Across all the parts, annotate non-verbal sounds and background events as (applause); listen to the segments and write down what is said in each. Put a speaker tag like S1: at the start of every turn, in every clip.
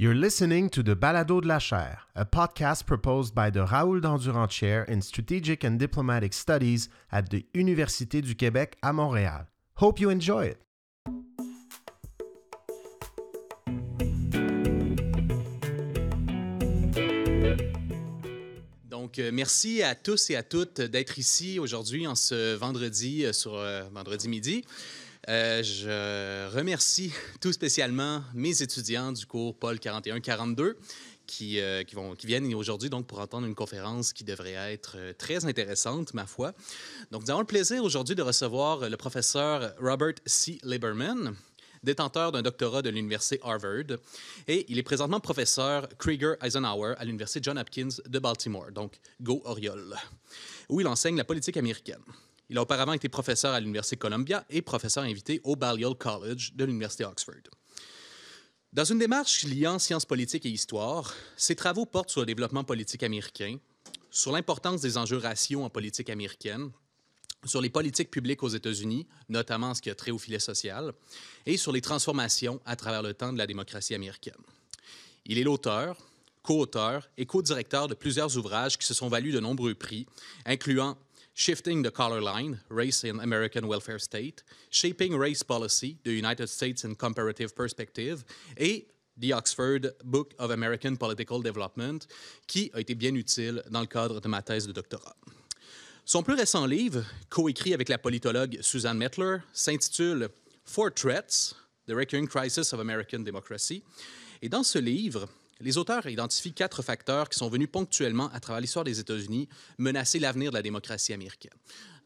S1: You're listening to the Balado de la Chaire, a podcast proposed by the Raoul Dandurand Chair in Strategic and Diplomatic Studies at the Université du Québec à Montréal. Hope you enjoy it.
S2: Donc, euh, merci à tous et à toutes d'être ici aujourd'hui en ce vendredi euh, sur euh, vendredi midi. Euh, je remercie (laughs) tout spécialement mes étudiants du cours Paul 41-42 qui, euh, qui, qui viennent aujourd'hui pour entendre une conférence qui devrait être euh, très intéressante, ma foi. Donc, nous avons le plaisir aujourd'hui de recevoir le professeur Robert C. Lieberman, détenteur d'un doctorat de l'Université Harvard, et il est présentement professeur Krieger Eisenhower à l'Université John Hopkins de Baltimore, donc Go Oriole, où il enseigne la politique américaine. Il a auparavant été professeur à l'Université Columbia et professeur invité au Balliol College de l'Université Oxford. Dans une démarche liant sciences politiques et histoire, ses travaux portent sur le développement politique américain, sur l'importance des enjeux raciaux en politique américaine, sur les politiques publiques aux États-Unis, notamment ce qui a trait au filet social, et sur les transformations à travers le temps de la démocratie américaine. Il est l'auteur, co-auteur et co-directeur de plusieurs ouvrages qui se sont valus de nombreux prix, incluant Shifting the Color Line, Race in American Welfare State, Shaping Race Policy, The United States in Comparative Perspective, et The Oxford Book of American Political Development, qui a été bien utile dans le cadre de ma thèse de doctorat. Son plus récent livre, coécrit avec la politologue Suzanne Mettler, s'intitule Four Threats, The Recurring Crisis of American Democracy. Et dans ce livre, les auteurs identifient quatre facteurs qui sont venus ponctuellement à travers l'histoire des États-Unis menacer l'avenir de la démocratie américaine.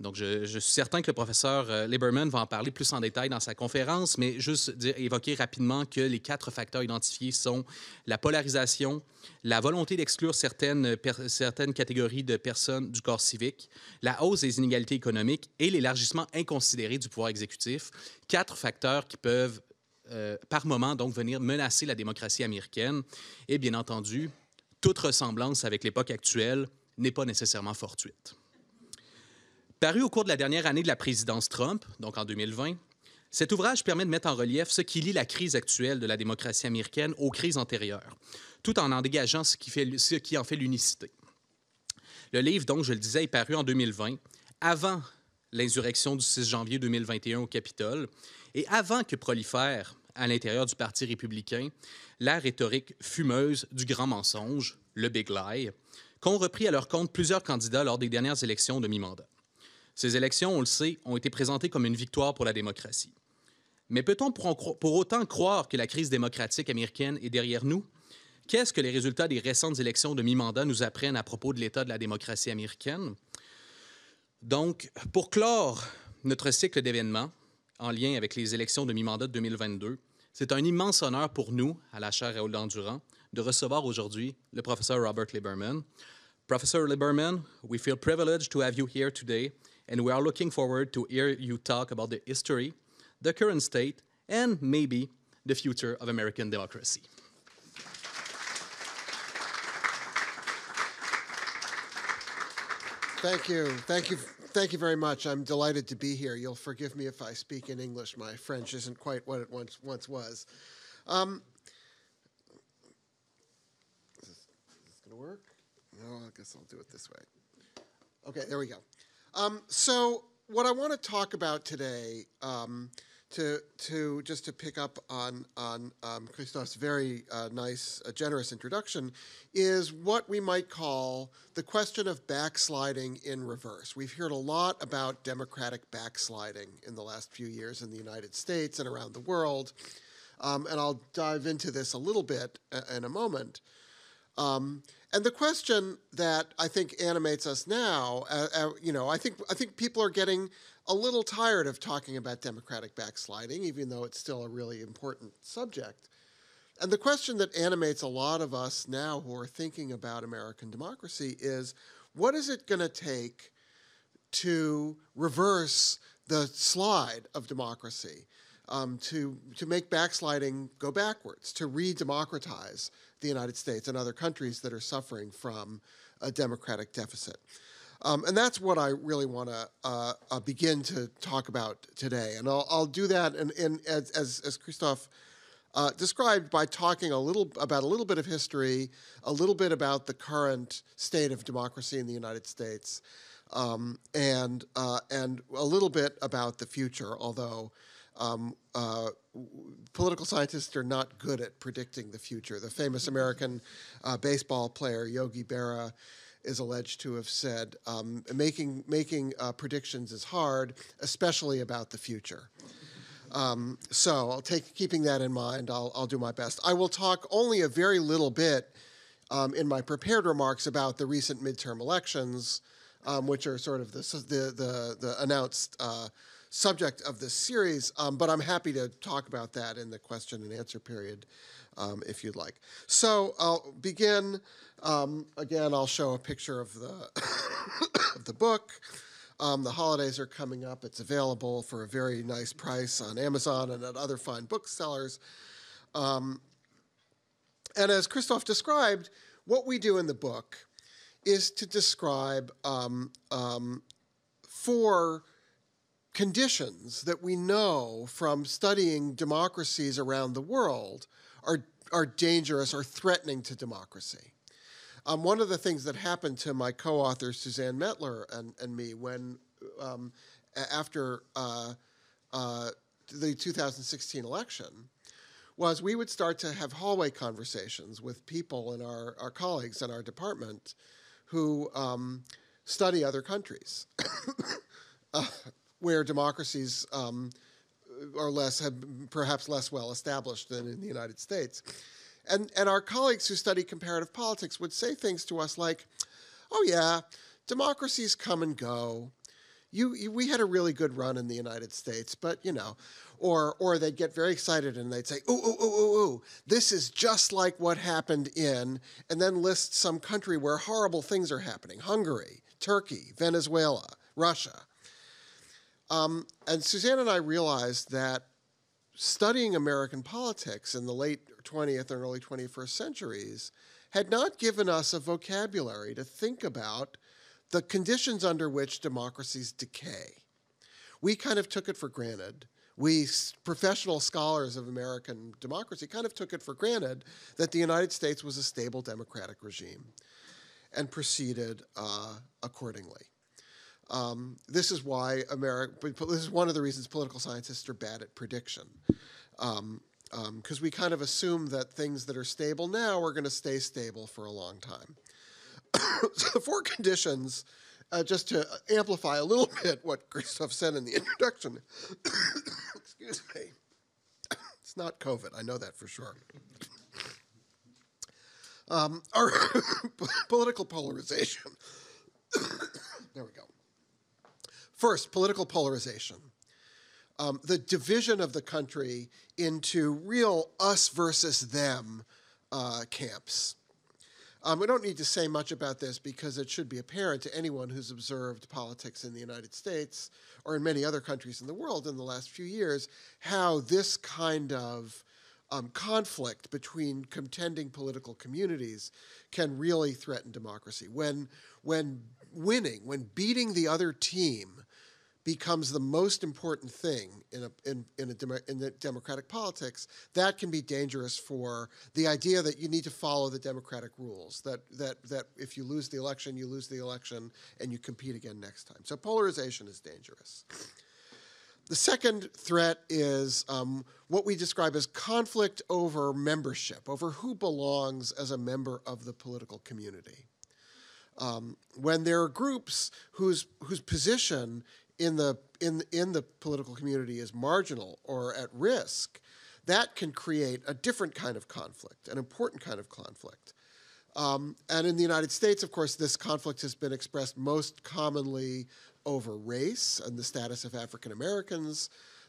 S2: Donc, je, suis certain que le professeur euh, Lieberman va en parler plus en détail dans sa conférence, mais juste évoquer rapidement que les quatre facteurs identifiés sont la polarisation, la volonté d'exclure certaines, certaines catégories de personnes du corps civique, la hausse des inégalités économiques et l'élargissement inconsidéré du pouvoir exécutif. Quatre facteurs qui peuvent euh, par moment, donc, venir menacer la démocratie américaine. Et bien entendu, toute ressemblance avec l'époque actuelle n'est pas nécessairement fortuite. Paru au cours de la dernière année de la présidence Trump, donc en 2020, cet ouvrage permet de mettre en relief ce qui lie la crise actuelle de la démocratie américaine aux crises antérieures, tout en en dégageant ce qui, ce qui en fait l'unicité. Le livre, donc, je le disais, est paru en 2020, avant l'insurrection du 6 janvier 2021 au Capitole, et avant que prolifère à l'intérieur du Parti républicain la rhétorique fumeuse du grand mensonge, le Big Lie, qu'ont repris à leur compte plusieurs candidats lors des dernières élections de mi-mandat. Ces élections, on le sait, ont été présentées comme une victoire pour la démocratie. Mais peut-on pour, autant croire que la crise démocratique américaine est derrière nous? Qu'est-ce que les résultats des récentes élections de mi-mandat nous apprennent à propos de l'état de la démocratie américaine? Donc, pour clore notre cycle d'événements, en lien avec les élections de mi-mandat de 2022. C'est un immense honneur pour nous, à la chaire Raoul Dandurand, de recevoir aujourd'hui le professeur Robert Lieberman. Professor Lieberman, we feel privileged to have you here today, and we are looking forward to hear you talk about the history, the current state, and maybe the future of American democracy.
S3: Thank you. Thank you thank you very much. I'm delighted to be here. You'll forgive me if I speak in English. My French isn't quite what it once, once was. Um, is this, this going to work? No, I guess I'll do it this way. Okay, there we go. Um, so, what I want to talk about today um, to to just to pick up on on um, Christophe's very uh, nice, uh, generous introduction, is what we might call the question of backsliding in reverse. We've heard a lot about democratic backsliding in the last few years in the United States and around the world, um, and I'll dive into this a little bit uh, in a moment. Um, and the question that I think animates us now, uh, uh, you know, I think I think people are getting a little tired of talking about democratic backsliding, even though it's still a really important subject. And the question that animates a lot of us now who are thinking about American democracy is what is it going to take to reverse the slide of democracy, um, to, to make backsliding go backwards, to re democratize the United States and other countries that are suffering from a democratic deficit? Um, and that's what I really want to uh, uh, begin to talk about today. And I'll, I'll do that in as, as, as Christophe uh, described by talking a little about a little bit of history, a little bit about the current state of democracy in the United States, um, and uh, and a little bit about the future. Although um, uh, political scientists are not good at predicting the future. The famous American uh, baseball player Yogi Berra is alleged to have said, um, "Making making uh, predictions is hard, especially about the future." Um, so I'll take keeping that in mind. I'll, I'll do my best. I will talk only a very little bit um, in my prepared remarks about the recent midterm elections, um, which are sort of the the the, the announced uh, subject of this series. Um, but I'm happy to talk about that in the question and answer period, um, if you'd like. So I'll begin. Um, again, I'll show a picture of the (coughs) of the book. Um, the holidays are coming up. It's available for a very nice price on Amazon and at other fine booksellers. Um, and as Christophe described, what we do in the book is to describe um, um four conditions that we know from studying democracies around the world are, are dangerous or threatening to democracy. Um, one of the things that happened to my co-author Suzanne Mettler and, and me when um, after uh, uh, the 2016 election was we would start to have hallway conversations with people in our, our colleagues in our department who um, study other countries (coughs) uh, where democracies um, are less have perhaps less well established than in the United States. And, and our colleagues who study comparative politics would say things to us like, oh, yeah, democracies come and go. You, you, we had a really good run in the United States, but you know, or or they'd get very excited and they'd say, ooh, ooh, ooh, ooh, ooh, this is just like what happened in, and then list some country where horrible things are happening Hungary, Turkey, Venezuela, Russia. Um, and Suzanne and I realized that studying American politics in the late 20th and early 21st centuries had not given us a vocabulary to think about the conditions under which democracies decay. We kind of took it for granted. We, professional scholars of American democracy, kind of took it for granted that the United States was a stable democratic regime and proceeded uh, accordingly. Um, this is why America, this is one of the reasons political scientists are bad at prediction. Because um, um, we kind of assume that things that are stable now are going to stay stable for a long time. (coughs) so the four conditions, uh, just to amplify a little (laughs) bit what Christophe said in the introduction, (coughs) excuse me, (coughs) it's not COVID, I know that for sure. Um, our political polarization. there we go. First, political polarization. Um, the division of the country into real us versus them uh, camps. Um, we don't need to say much about this because it should be apparent to anyone who's observed politics in the United States or in many other countries in the world in the last few years how this kind of um, conflict between contending political communities can really threaten democracy. When, when winning, when beating the other team becomes the most important thing in a in in a in the democratic politics, that can be dangerous for the idea that you need to follow the democratic rules. That that that if you lose the election, you lose the election, and you compete again next time. So polarization is dangerous. The second threat is um, what we describe as conflict over membership, over who belongs as a member of the political community. Um, when there are groups whose whose position in the in in the political community is marginal or at risk, that can create a different kind of conflict, an important kind of conflict. Um, and in the United States, of course, this conflict has been expressed most commonly over race and the status of African Americans,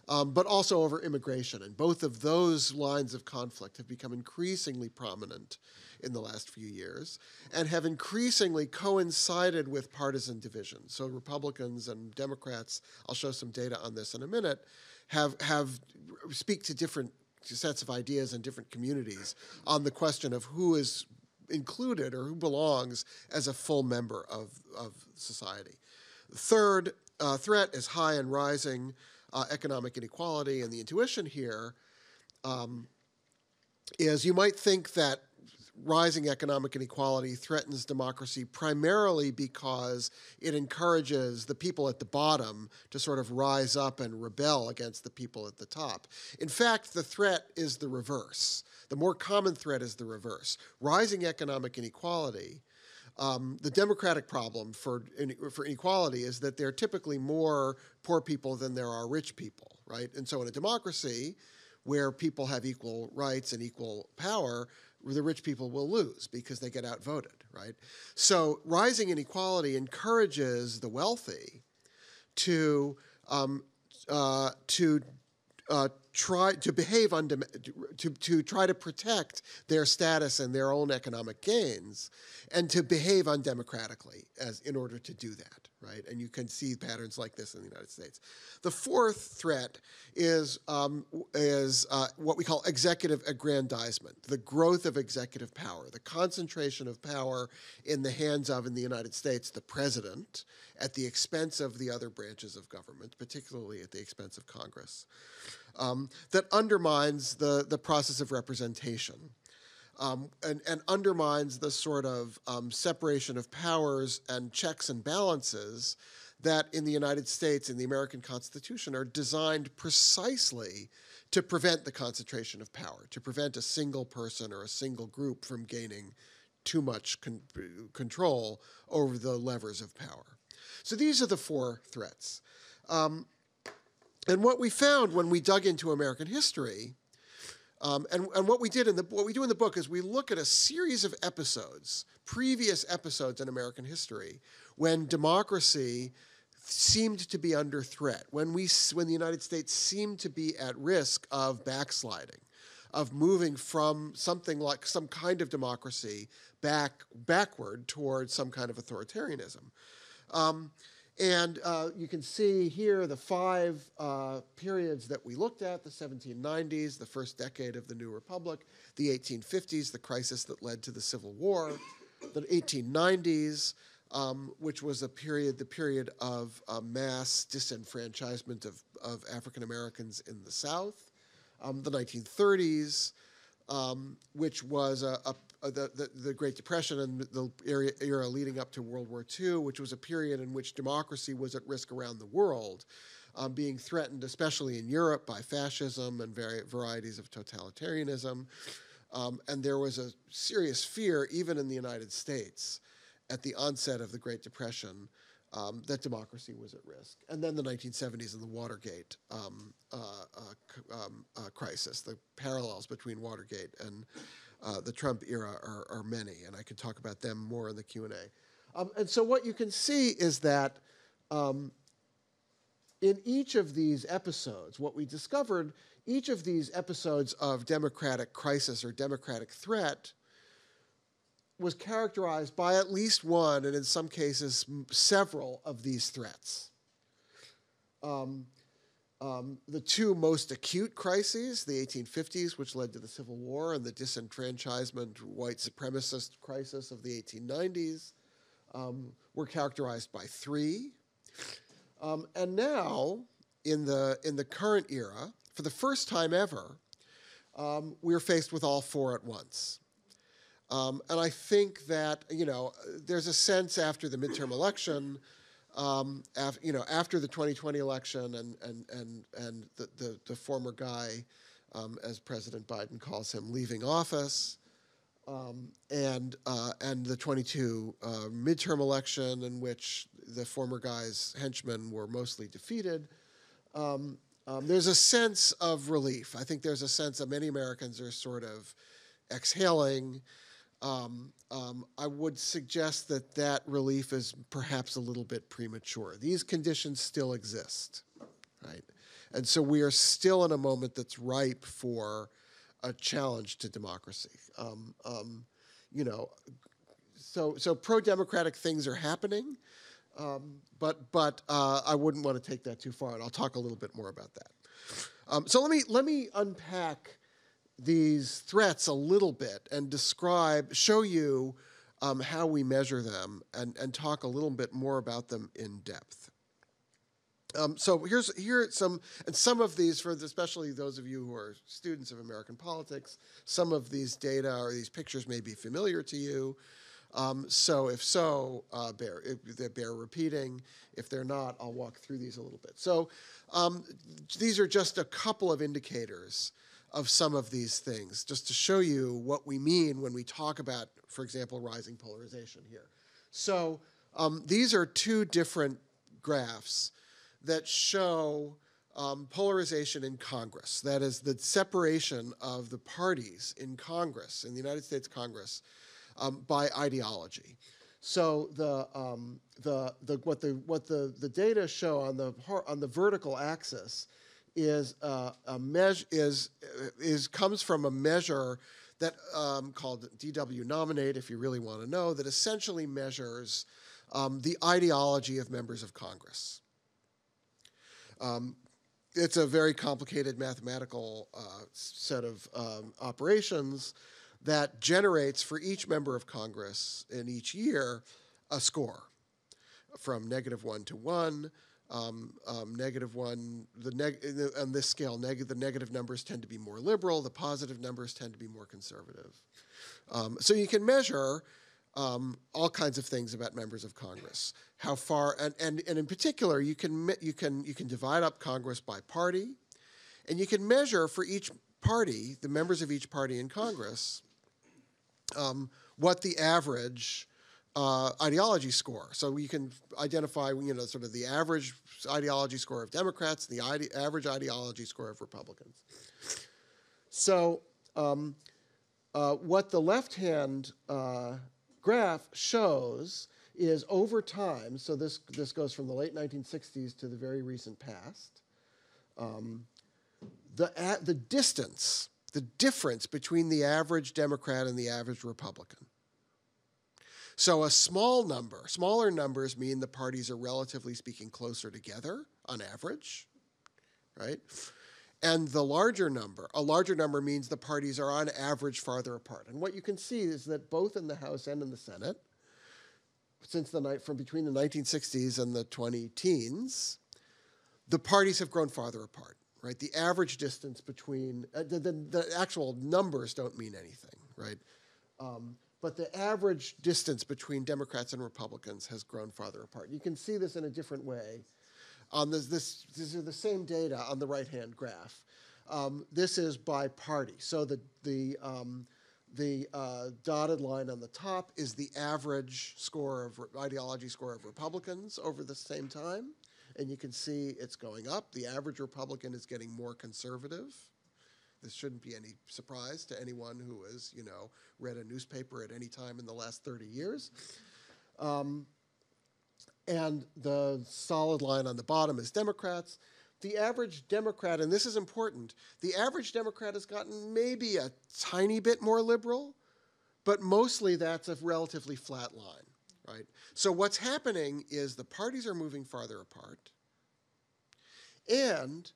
S3: um, but also over immigration. And both of those lines of conflict have become increasingly prominent in the last few years and have increasingly coincided with partisan division. So Republicans and Democrats, I'll show some data on this in a minute, have have speak to different sets of ideas in different communities on the question of who is included or who belongs as a full member of, of society. third uh, threat is high and rising uh, economic inequality, and the intuition here um, is you might think that rising economic inequality threatens democracy primarily because it encourages the people at the bottom to sort of rise up and rebel against the people at the top. In fact, the threat is the reverse. The more common threat is the reverse. Rising economic inequality. Um, the democratic problem for for inequality is that there are typically more poor people than there are rich people, right? And so in a democracy, where people have equal rights and equal power, the rich people will lose because they get outvoted, right? So rising inequality encourages the wealthy to um, uh, to uh, try to behave to, to try to protect their status and their own economic gains and to behave undemocratically as in order to do that right? And you can see patterns like this in the united states. The fourth threat is um, is uh, what we call executive aggrandizement the growth of executive power the concentration of power in the hands of in the united states the president at the expense of the other branches of government particularly at the expense of congress um, that undermines the, the process of representation um, and, and, undermines the sort of um, separation of powers and checks and balances that in the United States, in the American Constitution, are designed precisely to prevent the concentration of power, to prevent a single person or a single group from gaining too much con- control over the levers of power. So these are the four threats. Um, and what we found when we dug into American history, um, and, and what we did in the what we do in the book is we look at a series of episodes, previous episodes in American history, when democracy seemed to be under threat, when we when the United States seemed to be at risk of backsliding, of moving from something like some kind of democracy back backward towards some kind of authoritarianism. Um, and uh, you can see here the five uh, periods that we looked at the 1790s, the first decade of the New Republic, the 1850s, the crisis that led to the Civil War, the 1890s, um, which was a period, the period of uh, mass disenfranchisement of, of African Americans in the South, um, the 1930s, um, which was a, a, uh, the, the, the, Great Depression and the era, era leading up to World War II, which was a period in which democracy was at risk around the world, um, being threatened, especially in Europe, by fascism and vari- varieties of totalitarianism. Um, and there was a serious fear, even in the United States, at the onset of the Great Depression, um, that democracy was at risk. And then the 1970s and the Watergate um, uh, um, uh, crisis, the parallels between Watergate and uh, the Trump era are, are, many, and I can talk about them more in the Q and A. Um, and so what you can see is that um, in each of these episodes, what we discovered, each of these episodes of democratic crisis or democratic threat was characterized by at least one, and in some cases, several of these threats. Um, um, the two most acute crises, the 1850s, which led to the Civil War, and the disenfranchisement, white supremacist crisis of the 1890s, um, were characterized by three. Um, and now, in the, in the current era, for the first time ever, um, we're faced with all four at once. Um, and I think that, you know, there's a sense after the midterm election um, af, you know, after the 2020 election and and and and the the, the former guy, um, as President Biden calls him, leaving office, um, and uh, and the 22 uh, midterm election in which the former guy's henchmen were mostly defeated. Um, um, there's a sense of relief. I think there's a sense that many Americans are sort of exhaling um, um, I would suggest that that relief is perhaps a little bit premature. These conditions still exist, right? And so we are still in a moment that's ripe for a challenge to democracy. Um, um you know, so so pro-democratic things are happening, um, but but uh, I wouldn't want to take that too far, and I'll talk a little bit more about that. Um, so let me let me unpack these threats a little bit and describe, show you um, how we measure them and, and talk a little bit more about them in depth. Um, so here's here are some and some of these for the, especially those of you who are students of American politics. Some of these data or these pictures may be familiar to you. Um, so if so, uh, bear if they bear repeating. If they're not, I'll walk through these a little bit. So um, these are just a couple of indicators of some of these things, just to show you what we mean when we talk about, for example, rising polarization here. So um, these are two different graphs that show um, polarization in Congress. That is the separation of the parties in Congress, in the United States Congress, um, by ideology. So the, um, the, the, what, the, what the, the data show on the, on the vertical axis is uh, a measure is is comes from a measure that um, called DW Nominate, if you really want to know, that essentially measures um, the ideology of members of Congress. Um, it's a very complicated mathematical uh, set of um, operations that generates for each member of Congress in each year a score from negative one to one. Um, um, negative one, the neg- on this scale, neg- the negative numbers tend to be more liberal, the positive numbers tend to be more conservative. Um, so you can measure um, all kinds of things about members of Congress. How far, and, and, and in particular, you can, you, can, you can divide up Congress by party, and you can measure for each party, the members of each party in Congress, um, what the average uh, ideology score. So you can identify, you know, sort of the average ideology score of Democrats, the ide- average ideology score of Republicans. So um, uh, what the left-hand uh, graph shows is over time. So this this goes from the late 1960s to the very recent past. Um, the the distance, the difference between the average Democrat and the average Republican so a small number, smaller numbers mean the parties are relatively speaking closer together on average, right? And the larger number, a larger number means the parties are on average farther apart. And what you can see is that both in the House and in the Senate, since the night from between the 1960s and the 20 teens, the parties have grown farther apart, right? The average distance between uh, the, the, the, actual numbers don't mean anything, right? Um, but the average distance between Democrats and Republicans has grown farther apart. You can see this in a different way. On this, this these are the same data on the right-hand graph. Um, this is by party. So the the um, the uh, dotted line on the top is the average score of ideology score of Republicans over the same time, and you can see it's going up. The average Republican is getting more conservative. This shouldn't be any surprise to anyone who has, you know, read a newspaper at any time in the last 30 years. Um, and the solid line on the bottom is Democrats. The average Democrat, and this is important, the average Democrat has gotten maybe a tiny bit more liberal, but mostly that's a relatively flat line, right? So what's happening is the parties are moving farther apart, and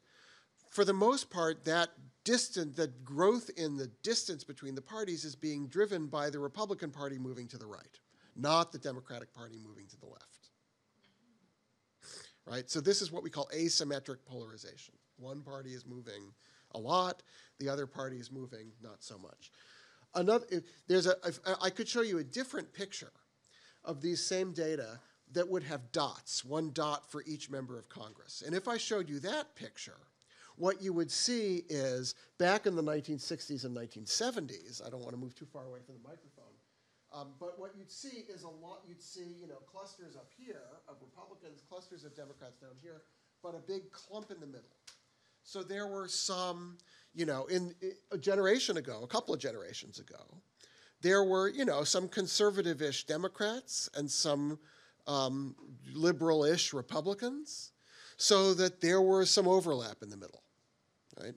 S3: for the most part, that distant, growth in the distance between the parties is being driven by the Republican Party moving to the right, not the Democratic Party moving to the left. Right? So this is what we call asymmetric polarization. One party is moving a lot, the other party is moving not so much. Another, there's a, I could show you a different picture of these same data that would have dots, one dot for each member of Congress. And if I showed you that picture, what you would see is back in the 1960s and 1970s, I don't want to move too far away from the microphone, um, but what you'd see is a lot, you'd see, you know, clusters up here of Republicans, clusters of Democrats down here, but a big clump in the middle. So there were some, you know, in, in a generation ago, a couple of generations ago, there were, you know, some conservative-ish Democrats and some um, liberal-ish Republicans, so that there was some overlap in the middle right?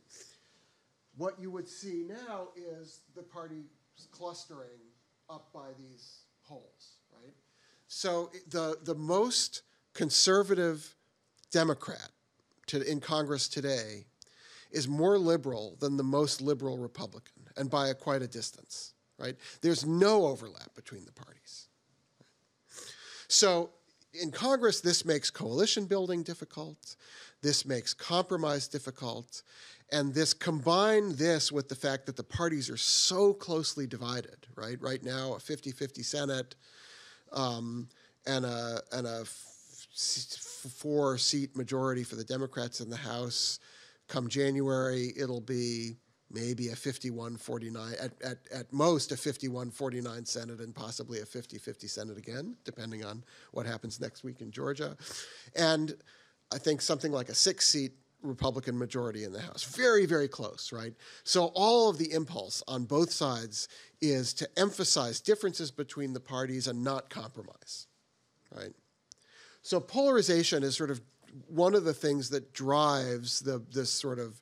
S3: What you would see now is the party clustering up by these holes, right? So the, the most conservative Democrat to, in Congress today is more liberal than the most liberal Republican, and by a, quite a distance, right? There's no overlap between the parties. So in Congress, this makes coalition building difficult. This makes compromise difficult. And this combine this with the fact that the parties are so closely divided, right? Right now, a 50 50 Senate um, and a, and a four seat majority for the Democrats in the House. Come January, it'll be maybe a 51 49, at, at, at most a 51 49 Senate and possibly a 50 50 Senate again, depending on what happens next week in Georgia. And I think something like a six seat Republican majority in the House. Very, very close, right? So all of the impulse on both sides is to emphasize differences between the parties and not compromise, right? So polarization is sort of one of the things that drives the this sort of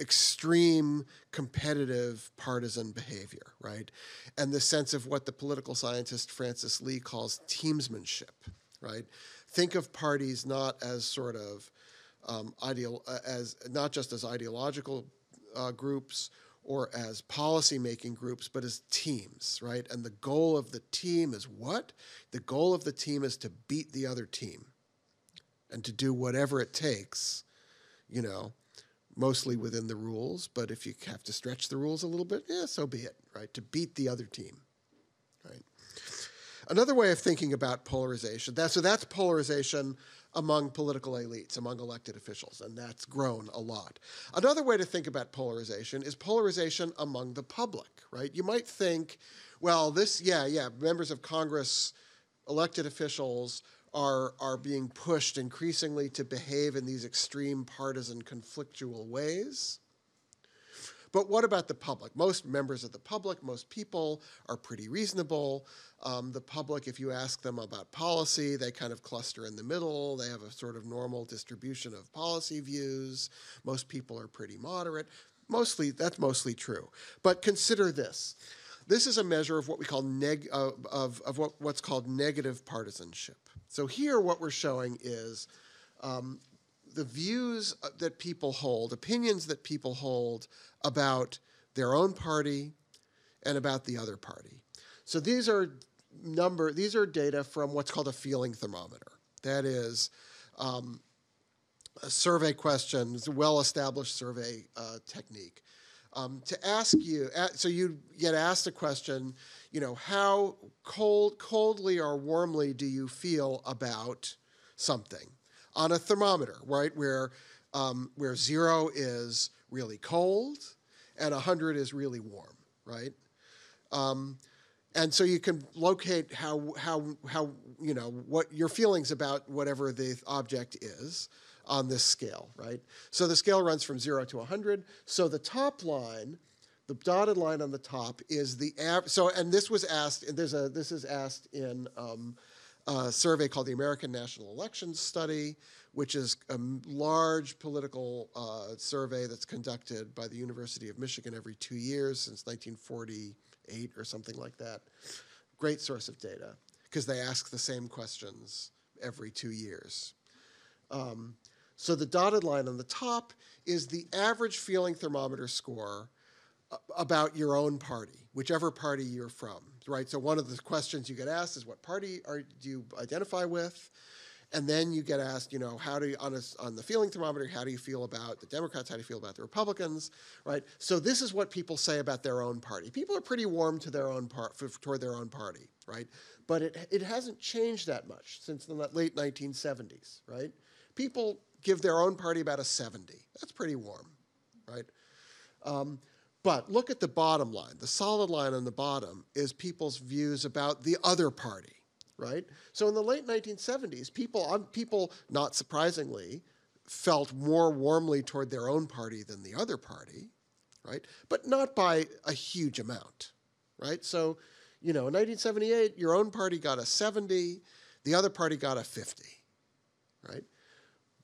S3: extreme competitive partisan behavior, right? And the sense of what the political scientist Frances Lee calls teamsmanship, right? Think of parties not as sort of um, ideal uh, as not just as ideological uh, groups or as policy making groups, but as teams, right? And the goal of the team is what? The goal of the team is to beat the other team and to do whatever it takes, you know, mostly within the rules. But if you have to stretch the rules a little bit, yeah, so be it, right? To beat the other team? Another way of thinking about polarization, that, so that's polarization among political elites, among elected officials, and that's grown a lot. Another way to think about polarization is polarization among the public, right? You might think, well, this, yeah, yeah, members of Congress, elected officials are, are being pushed increasingly to behave in these extreme partisan conflictual ways. But what about the public? Most members of the public, most people are pretty reasonable. Um, the public, if you ask them about policy, they kind of cluster in the middle. They have a sort of normal distribution of policy views. Most people are pretty moderate. Mostly, that's mostly true. But consider this. This is a measure of what we call neg- of, of what, what's called negative partisanship. So here, what we're showing is um, the views uh, that people hold, opinions that people hold about their own party and about the other party. So these are number these are data from what's called a feeling thermometer. That is um, a survey question, it's a well-established survey uh, technique. Um, to ask you, so you get asked a question, you know, how cold, coldly or warmly do you feel about something? On a thermometer, right? Where um, where zero is really cold and 100 is really warm, right? Um, and so you can locate how how how you know what your feelings about whatever the object is on this scale, right? So the scale runs from zero to 100. So the top line, the dotted line on the top, is the average. So and this was asked. And there's a this is asked in um, a survey called the American National Elections Study, which is a large political uh, survey that's conducted by the University of Michigan every two years since 1948 or something like that. Great source of data because they ask the same questions every two years. Um, so the dotted line on the top is the average feeling thermometer score about your own party, whichever party you're from, right? So one of the questions you get asked is, "What party are do you identify with?" And then you get asked, you know, how do you on, a, on the feeling thermometer, how do you feel about the Democrats? How do you feel about the Republicans? Right. So this is what people say about their own party. People are pretty warm to their own part toward their own party, right? But it it hasn't changed that much since the late 1970s, right? People give their own party about a 70. That's pretty warm, right? Um, but look at the bottom line. The solid line on the bottom is people's views about the other party, right? So in the late 1970s, people, people not surprisingly, felt more warmly toward their own party than the other party, right? But not by a huge amount, right? So, you know, in 1978, your own party got a 70, the other party got a 50, right?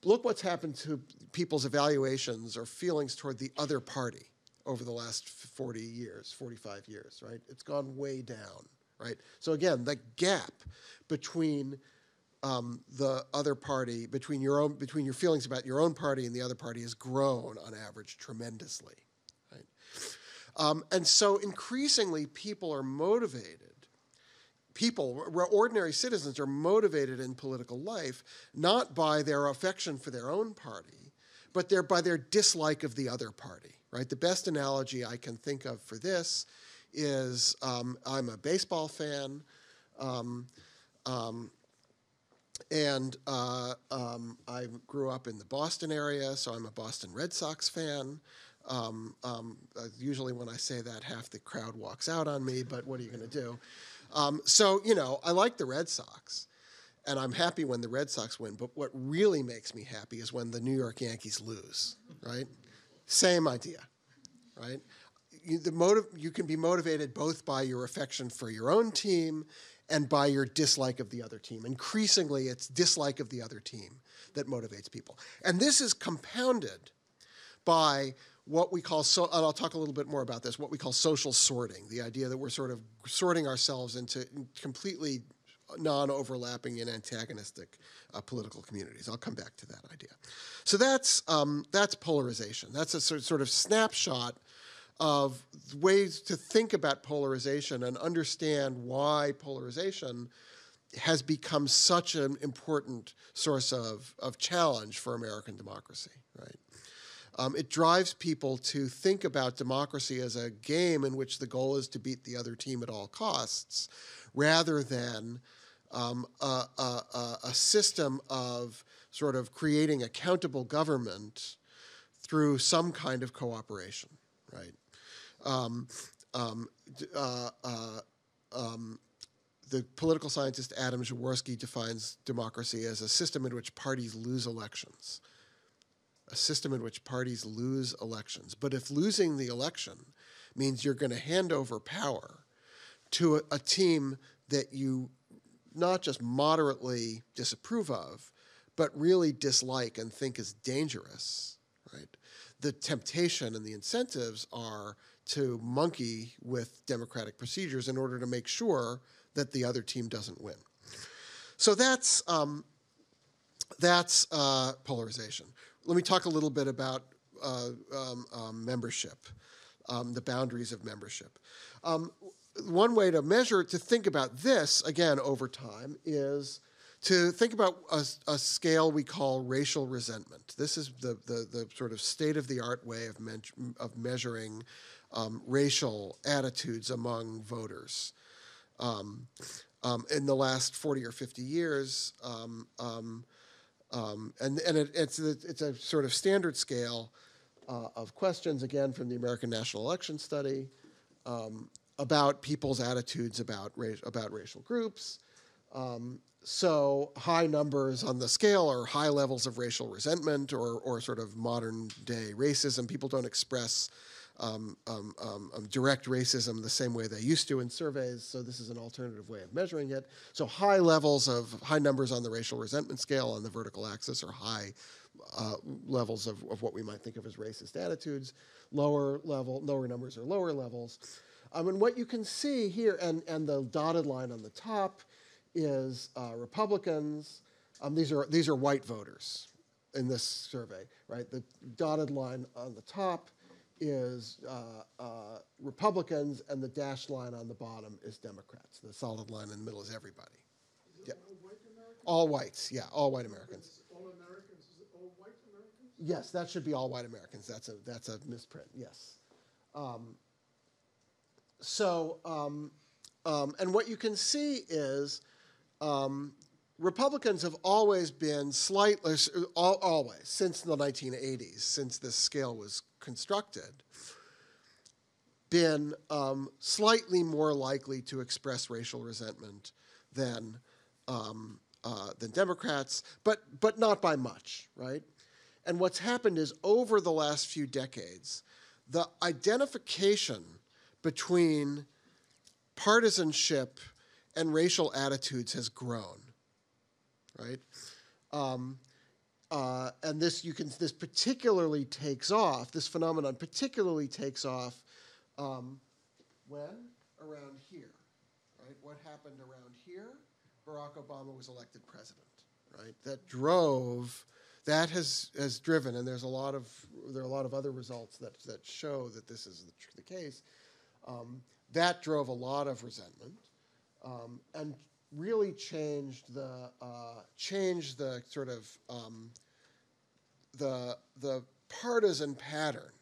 S3: Look what's happened to people's evaluations or feelings toward the other party over the last 40 years, 45 years, right? It's gone way down, right? So again, the gap between um, the other party, between your own, between your feelings about your own party and the other party, has grown on average tremendously, right? Um, and so increasingly, people are motivated people, ordinary citizens, are motivated in political life not by their affection for their own party, but by their dislike of the other party. Right. The best analogy I can think of for this is um, I'm a baseball fan. Um, um, and uh, um, I grew up in the Boston area, so I'm a Boston Red Sox fan. Um, um, uh, usually, when I say that, half the crowd walks out on me, but what are you going to do? So, you know, I like the Red Sox, and I'm happy when the Red Sox win, but what really makes me happy is when the New York Yankees lose, right? Same idea, right? You, the motive, you can be motivated both by your affection for your own team and by your dislike of the other team. Increasingly, it's dislike of the other team that motivates people. And this is compounded by what we call so and I'll talk a little bit more about this what we call social sorting the idea that we're sort of sorting ourselves into completely non-overlapping and antagonistic uh, political communities. I'll come back to that idea. So that's um, that's polarization. That's a sort sort of snapshot of ways to think about polarization and understand why polarization has become such an important source of, of challenge for American democracy, right? Um, it drives people to think about democracy as a game in which the goal is to beat the other team at all costs, rather than um, a, a, a, system of sort of creating accountable government through some kind of cooperation, right? Um, um, uh, uh, um, the political scientist Adam Przeworski defines democracy as a system in which parties lose elections. A system in which parties lose elections. But if losing the election means you're going to hand over power to a, a team that you not just moderately disapprove of, but really dislike and think is dangerous, right? The temptation and the incentives are to monkey with democratic procedures in order to make sure that the other team doesn't win. So that's um, that's uh, polarization. Let me talk a little bit about uh, um, um, membership, um, the boundaries of membership. Um, one way to measure, to think about this again over time, is to think about a, a, scale we call racial resentment. This is the, the, the sort of state of the art way of, me- of measuring um, racial attitudes among voters. Um, um, in the last 40 or 50 years, um, um, um, and, and it, it's, a, it's a sort of standard scale uh, of questions, again, from the American National Election Study, about people's attitudes about, ra- about racial groups. so high numbers on the scale are high levels of racial resentment or, or sort of modern day racism. People don't express um, um, um, um, direct racism the same way they used to in surveys. So this is an alternative way of measuring it. So high levels of high numbers on the racial resentment scale on the vertical axis are high uh, levels of, of what we might think of as racist attitudes. Lower level, lower numbers are lower levels. Um, and what you can see here, and, and the dotted line on the top is uh, Republicans. Um, these are these are white voters in this survey, right? The dotted line on the top is uh, uh, Republicans, and the dashed line on the bottom is Democrats. The solid line in the middle is everybody.
S4: Is
S3: Yeah.
S4: all white
S3: All whites, yeah, all white Americans.
S4: All Americans, is it all white Americans?
S3: Yes, that should be all white Americans. That's a that's a misprint. Yes. Um, so, um, um, and what you can see is um, Republicans have always been slightly, always since the 1980s, since this scale was constructed, been um, slightly more likely to express racial resentment than um, uh, than Democrats, but but not by much, right? And what's happened is over the last few decades, the identification between partisanship and racial attitudes has grown, right? Um, uh, and this you can this particularly takes off. This phenomenon particularly takes off um, when around here, right? What happened around here? Barack Obama was elected president, right? That drove that has has driven, and there's a lot of there are a lot of other results that that show that this is the, the case. Um, that drove a lot of resentment. um, and really changed the uh, changed the sort of um, the the partisan pattern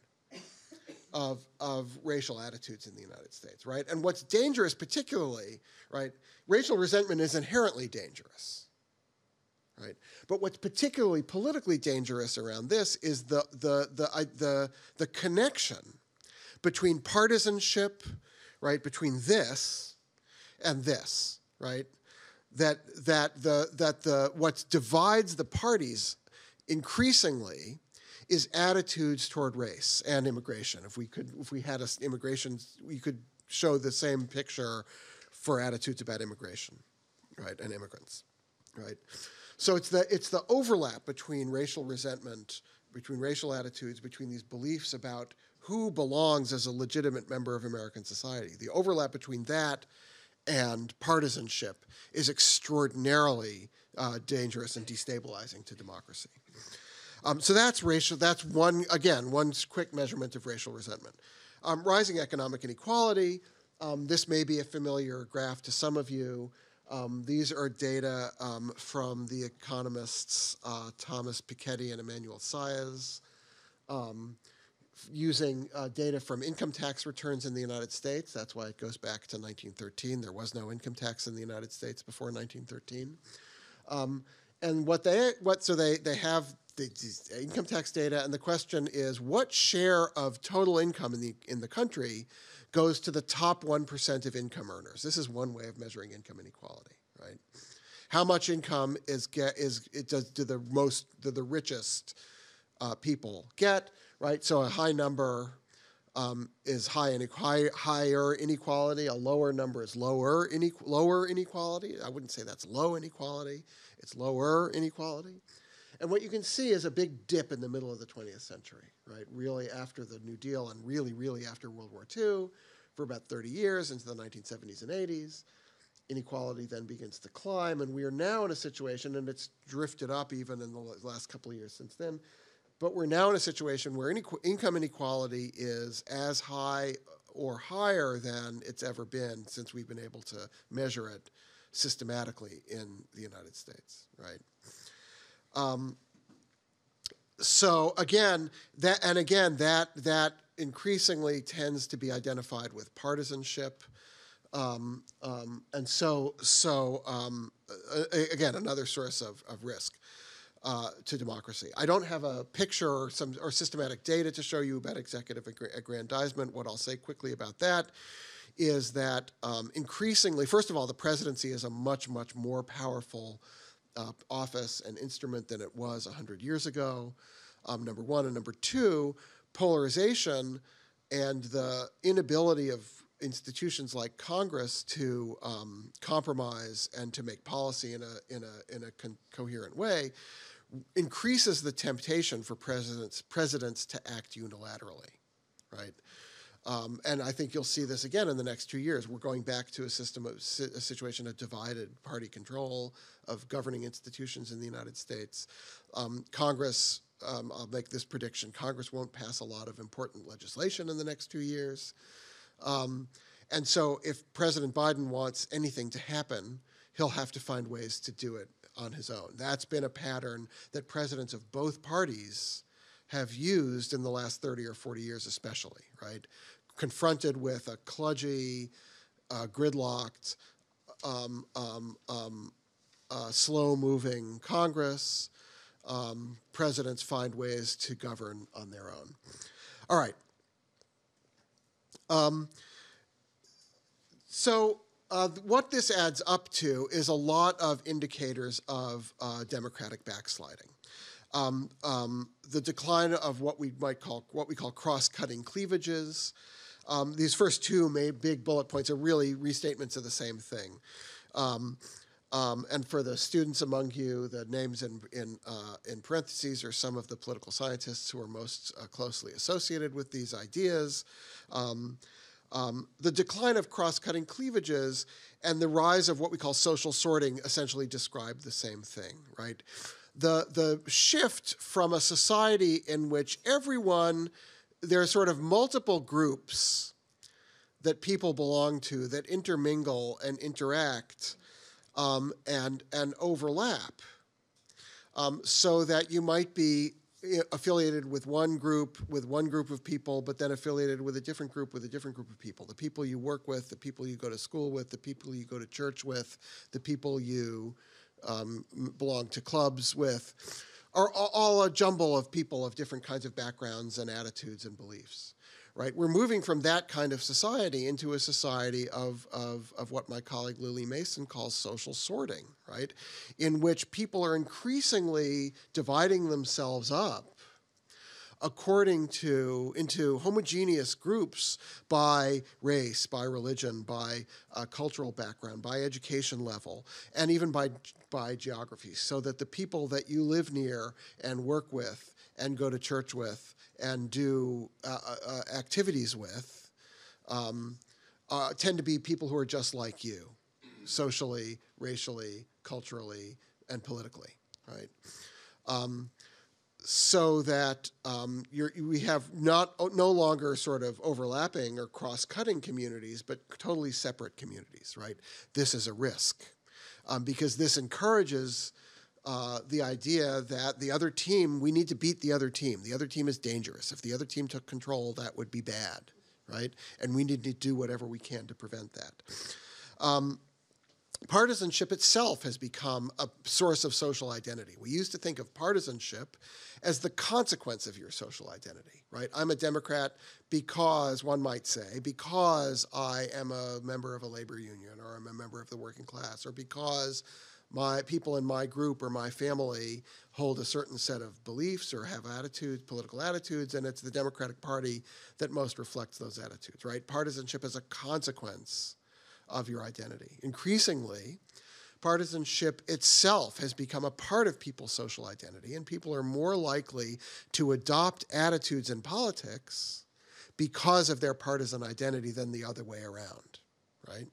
S3: of of racial attitudes in the United States, right? And what's dangerous, particularly, right? Racial resentment is inherently dangerous, right? But what's particularly politically dangerous around this is the the the I the the connection between partisanship, right? Between this and this, right? That that the that the what divides the parties increasingly is attitudes toward race and immigration. If we could, if we had a immigration, we could show the same picture for attitudes about immigration, right, and immigrants, right. So it's the it's the overlap between racial resentment, between racial attitudes, between these beliefs about who belongs as a legitimate member of American society. The overlap between that and partisanship is extraordinarily uh, dangerous and destabilizing to democracy. Um, so that's racial. That's one again one quick measurement of racial resentment. Um, rising economic inequality. Um, this may be a familiar graph to some of you. Um, these are data um, from the economists uh, Thomas Piketty and Emmanuel Saez, um, using uh, data from income tax returns in the United States. That's why it goes back to 1913. There was no income tax in the United States before 1913 and what they what so they they have the, these income tax data and the question is what share of total income in the in the country goes to the top 1% of income earners this is one way of measuring income inequality right how much income is get is it does do the most do the richest uh, people get right so a high number um, is high, high higher inequality. A lower number is lower inequ- lower inequality. I wouldn't say that's low inequality. It's lower inequality. And what you can see is a big dip in the middle of the 20th century, right? Really after the New Deal and really, really after World War II, for about 30 years into the 1970s and 80s. Inequality then begins to climb, and we are now in a situation, and it's drifted up even in the last couple of years since then, but we're now in a situation where inequ- income inequality is as high or higher than it's ever been since we've been able to measure it systematically in the United States, right? Um, so again, that and again that that increasingly tends to be identified with partisanship, um, um, and so so a- again another source of, of risk uh, to democracy. I don't have a picture or some or systematic data to show you about executive aggra- aggrandizement. What I'll say quickly about that is that um, increasingly, first of all, the presidency is a much much more powerful uh, office and instrument than it was 100 years ago. Um, number one. And number two, polarization and the inability of institutions like Congress to um, compromise and to make policy in a, in a, in a coherent way increases the temptation for presidents, presidents to act unilaterally, right? Um, and I think you'll see this again in the next two years. We're going back to a system of a situation of divided party control of governing institutions in the United States. Um, Congress, um, I'll make this prediction: Congress won't pass a lot of important legislation in the next two years. Um, and so, if President Biden wants anything to happen, he'll have to find ways to do it on his own. That's been a pattern that presidents of both parties have used in the last 30 or 40 years, especially, right? Confronted with a kludgy, uh, gridlocked, um, um, um, uh, slow moving Congress, um, presidents find ways to govern on their own. All right. Um, so, uh, what this adds up to is a lot of indicators of uh, democratic backsliding. Um, um, the decline of what we might call what we call cross-cutting cleavages. Um, these first two big bullet points are really restatements of the same thing. Um, um, and for the students among you, the names in in, uh, in parentheses are some of the political scientists who are most uh, closely associated with these ideas. Um, um, the decline of cross-cutting cleavages and the rise of what we call social sorting essentially describe the same thing, right? The the shift from a society in which everyone there are sort of multiple groups that people belong to that intermingle and interact um, and and overlap, um, so that you might be affiliated with one group with one group of people, but then affiliated with a different group with a different group of people. The people you work with, the people you go to school with, the people you go to church with, the people you um, belong to clubs with, are all a jumble of people of different kinds of backgrounds and attitudes and beliefs. Right, we're moving from that kind of society into a society of, of, of what my colleague Lily Mason calls social sorting, right, in which people are increasingly dividing themselves up according to into homogeneous groups by race, by religion, by uh, cultural background, by education level, and even by by geography, so that the people that you live near and work with and go to church with and do uh, uh, uh, activities with um, uh, tend to be people who are just like you, socially, racially, culturally, and politically, right? Um, so that um, we have not no longer sort of overlapping or cross-cutting communities, but totally separate communities. Right? This is a risk um, because this encourages uh, the idea that the other team we need to beat the other team. The other team is dangerous. If the other team took control, that would be bad. Right? And we need to do whatever we can to prevent that. Um, partisanship itself has become a source of social identity. We used to think of partisanship as the consequence of your social identity, right? I'm a Democrat because, one might say, because I am a member of a labor union or I'm a member of the working class or because my people in my group or my family hold a certain set of beliefs or have attitudes, political attitudes, and it's the Democratic Party that most reflects those attitudes, right? Partisanship is a consequence of your identity. Increasingly, partisanship itself has become a part of people's social identity, and people are more likely to adopt attitudes in politics because of their partisan identity than the other way around, right?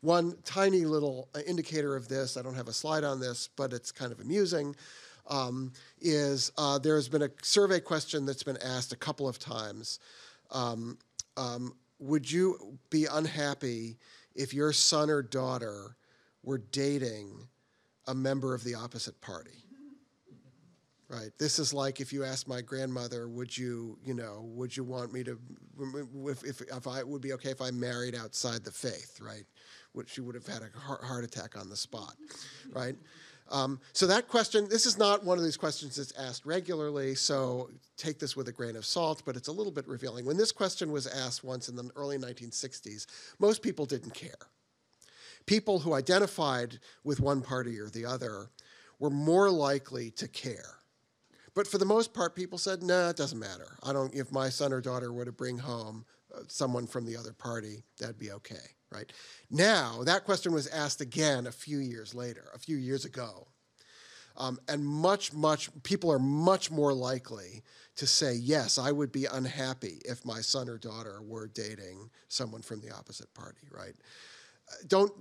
S3: One tiny little uh, indicator of this, I don't have a slide on this, but it's kind of amusing, um, is uh, there has been a survey question that's been asked a couple of times. Um, um, would you be unhappy if your son or daughter were dating a member of the opposite party. Right. This is like if you asked my grandmother, would you, you know, would you want me to, if, if, if I would be okay if I married outside the faith, right? Which she would have had a heart attack on the spot, right? Um, so that question, this is not one of these questions that's asked regularly, so take this with a grain of salt, but it's a little bit revealing. When this question was asked once in the early 1960s, most people didn't care. People who identified with one party or the other were more likely to care. But for the most part, people said, "Nah, it doesn't matter. I don't. If my son or daughter were to bring home uh, someone from the other party, that'd be okay." Right now, that question was asked again a few years later, a few years ago, um, and much, much people are much more likely to say, "Yes, I would be unhappy if my son or daughter were dating someone from the opposite party." Right? don't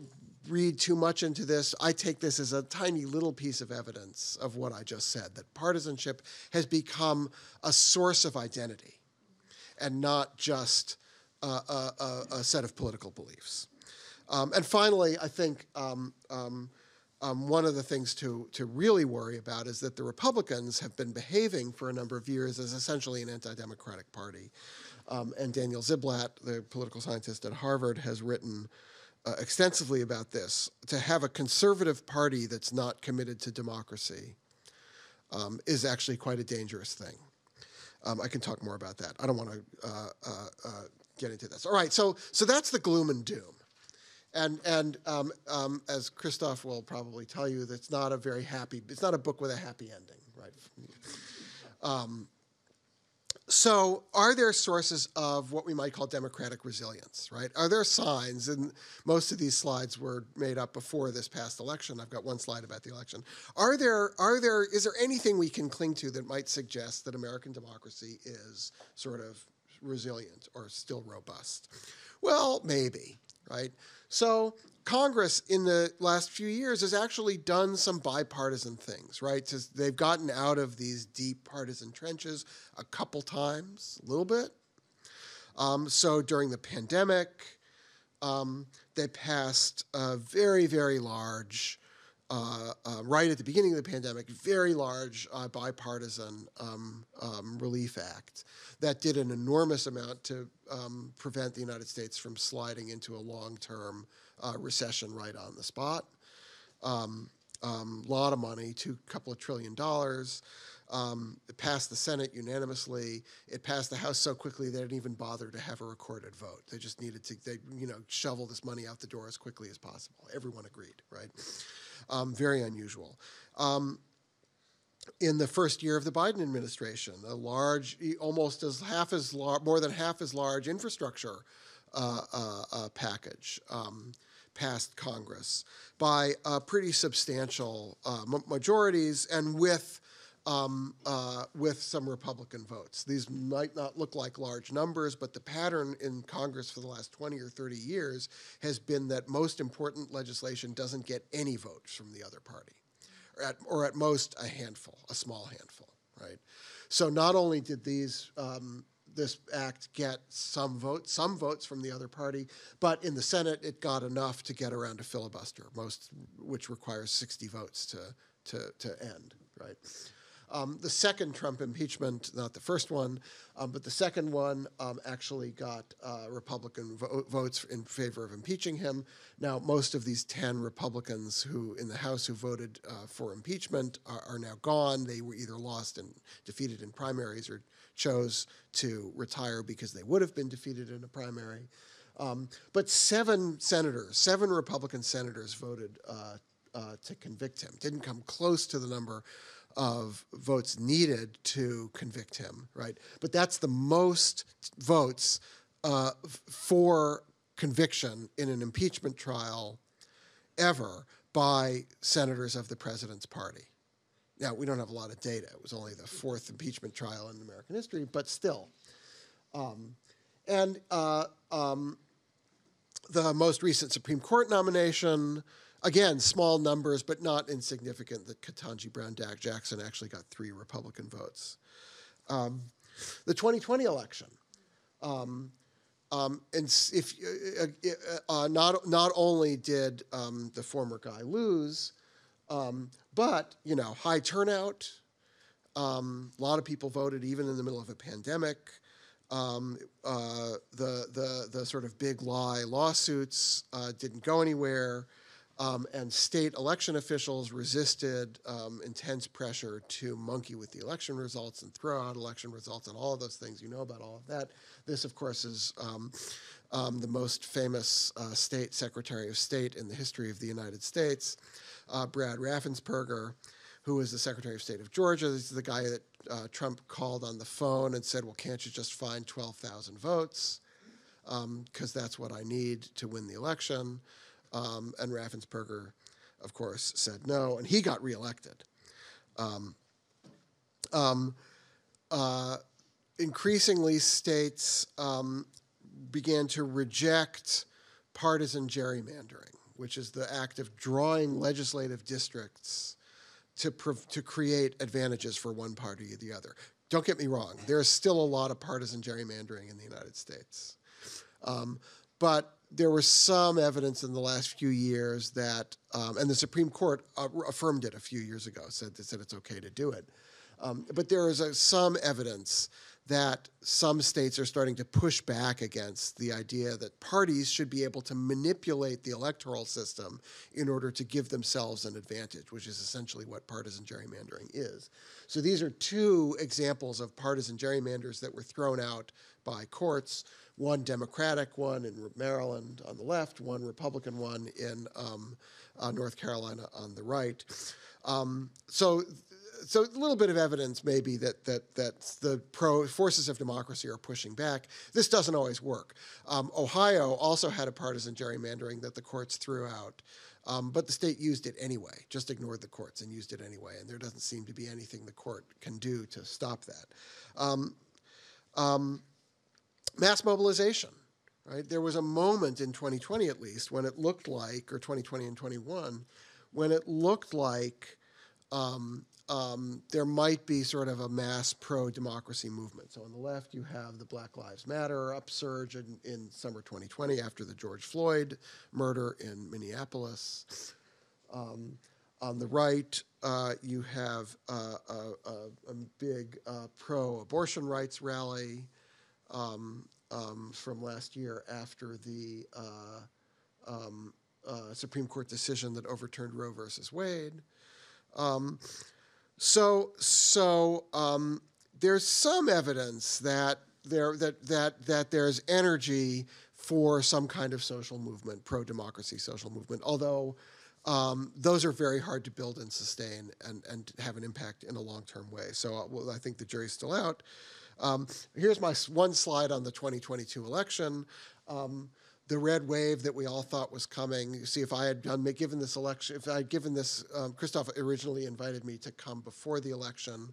S3: read too much into this. I take this as a tiny little piece of evidence of what I just said that partisanship has become a source of identity and not just a, a, a set of political beliefs. Um, and finally, I think um, um, um, one of the things to, to really worry about is that the Republicans have been behaving for a number of years as essentially an anti democratic party. Um, and Daniel Ziblatt, the political scientist at Harvard, has written uh, extensively about this. To have a conservative party that's not committed to democracy um, is actually quite a dangerous thing. Um, I can talk more about that. I don't want to uh, uh, uh, get into this. All right, so so that's the gloom and doom, and and um, um, as Christophe will probably tell you, that's not a very happy. It's not a book with a happy ending, right? Um, so, are there sources of what we might call democratic resilience, right? Are there signs, and most of these slides were made up before this past election. I've got one slide about the election. Are there, are there, is there anything we can cling to that might suggest that American democracy is sort of resilient or still robust? Well, maybe, right? So, Congress in the last few years has actually done some bipartisan things, right? They've gotten out of these deep partisan trenches a couple times, a little bit. Um, so during the pandemic, um, they passed a very, very large, uh, uh, right at the beginning of the pandemic, very large uh, bipartisan um, um, relief act that did an enormous amount to um, prevent the United States from sliding into a long term uh, recession right on the spot. A um, um, lot of money, two couple of trillion dollars. Um, it passed the Senate unanimously. It passed the House so quickly they didn't even bother to have a recorded vote. They just needed to, they, you know, shovel this money out the door as quickly as possible. Everyone agreed, right? Um, very unusual. Um, in the first year of the Biden administration, a large, almost as half as large, more than half as large infrastructure uh, uh, uh, package um, passed Congress by uh, pretty substantial uh, majorities and with um, uh, with some Republican votes. These might not look like large numbers, but the pattern in Congress for the last 20 or 30 years has been that most important legislation doesn't get any votes from the other party, or at, or at most a handful, a small handful, right? So not only did these um, this act get some votes, some votes from the other party, but in the Senate it got enough to get around a filibuster, most which requires 60 votes to to to end, right? Um, the second Trump impeachment, not the first one, um, but the second one um, actually got uh, Republican vo- votes in favor of impeaching him. Now, most of these 10 Republicans who in the House who voted uh, for impeachment are, are, now gone. They were either lost and defeated in primaries or chose to retire because they would have been defeated in a primary. Um, but seven senators, seven Republican senators voted uh, uh to convict him. Didn't come close to the number of votes needed to convict him, right? But that's the most votes uh, for conviction in an impeachment trial ever by senators of the president's party. Now, we don't have a lot of data. It was only the fourth impeachment trial in American history, but still. Um, and uh, um, the most recent Supreme Court nomination Again, small numbers, but not insignificant that Ketanji Brown Dak Jackson actually got three Republican votes. Um, the 2020 election. Um, um, and if uh, uh, uh, not not only did um, the former guy lose, um, but you know high turnout. Um, a lot of people voted even in the middle of a pandemic. Um, uh, the the the sort of big lie lawsuits uh, didn't go anywhere. Um, and state election officials resisted um, intense pressure to monkey with the election results and throw out election results and all of those things. You know about all of that. This, of course, is um, um the most famous uh, state secretary of state in the history of the United States, uh, Brad Raffensperger, who was the secretary of state of Georgia. This is the guy that uh, Trump called on the phone and said, Well, can't you just find 12,000 votes? Because um, that's what I need to win the election. Um, and Raffensperger, of course, said no, and he got reelected. Um, um, uh, increasingly, states um, began to reject partisan gerrymandering, which is the act of drawing legislative districts to, to create advantages for one party or the other. Don't get me wrong, there is still a lot of partisan gerrymandering in the United States. Um, but there was some evidence in the last few years that, um, and the Supreme Court uh, affirmed it a few years ago, said, said it's okay to do it. Um, but there is a, some evidence that some states are starting to push back against the idea that parties should be able to manipulate the electoral system in order to give themselves an advantage, which is essentially what partisan gerrymandering is. So these are two examples of partisan gerrymanders that were thrown out by courts one Democratic one in Maryland on the left, one Republican one in um, uh, North Carolina on the right. Um, so, so a little bit of evidence maybe that that that the pro forces of democracy are pushing back. This doesn't always work. Um, Ohio also had a partisan gerrymandering that the courts threw out. Um, but the state used it anyway, just ignored the courts and used it anyway. And there doesn't seem to be anything the court can do to stop that. Um, um, mass mobilization. Right? There was a moment in 2020, at least, when it looked like, or 2020 and 21, when it looked like um, um, there might be sort of a mass pro-democracy movement. So on the left, you have the Black Lives Matter upsurge in, in summer 2020 after the George Floyd murder in Minneapolis. Um, on the right, uh, you have uh, a, a, a big uh, pro-abortion rights rally um, um, from last year after the uh, um, uh, Supreme Court decision that overturned Roe versus Wade. Um, so, so um, there's some evidence that there that that that there's energy for some kind of social movement, pro-democracy social movement. Although um, those are very hard to build and sustain and and have an impact in a long-term way. So, uh, well, I think the jury's still out. Um, here's my one slide on the 2022 election. Um, the red wave that we all thought was coming. You See, if I had done, given this election, if I had given this, um, Christophe originally invited me to come before the election,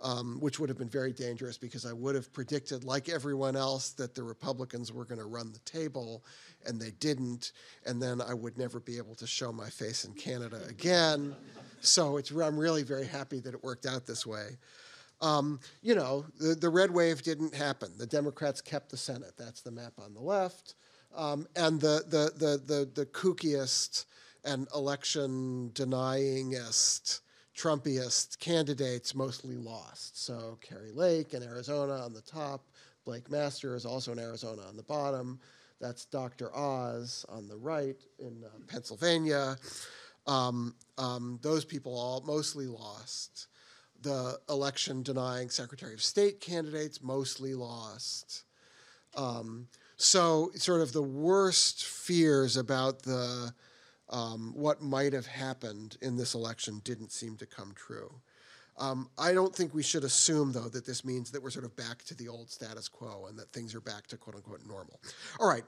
S3: um, which would have been very dangerous because I would have predicted, like everyone else, that the Republicans were going to run the table, and they didn't, and then I would never be able to show my face in Canada again. So it's, I'm really very happy that it worked out this way. Um, you know, the, the red wave didn't happen. The Democrats kept the Senate. That's the map on the left. Um, and the, the, the, the, the kookiest and election denyingest, Trumpiest candidates mostly lost. So Kari Lake in Arizona on the top, Blake Master is also in Arizona on the bottom. That's Dr. Oz on the right in uh, Pennsylvania. Um, um, those people all mostly lost. The election denying Secretary of State candidates mostly lost. Um, so, sort of the worst fears about the um, what might have happened in this election didn't seem to come true. Um, I don't think we should assume, though, that this means that we're sort of back to the old status quo and that things are back to quote unquote normal. All right.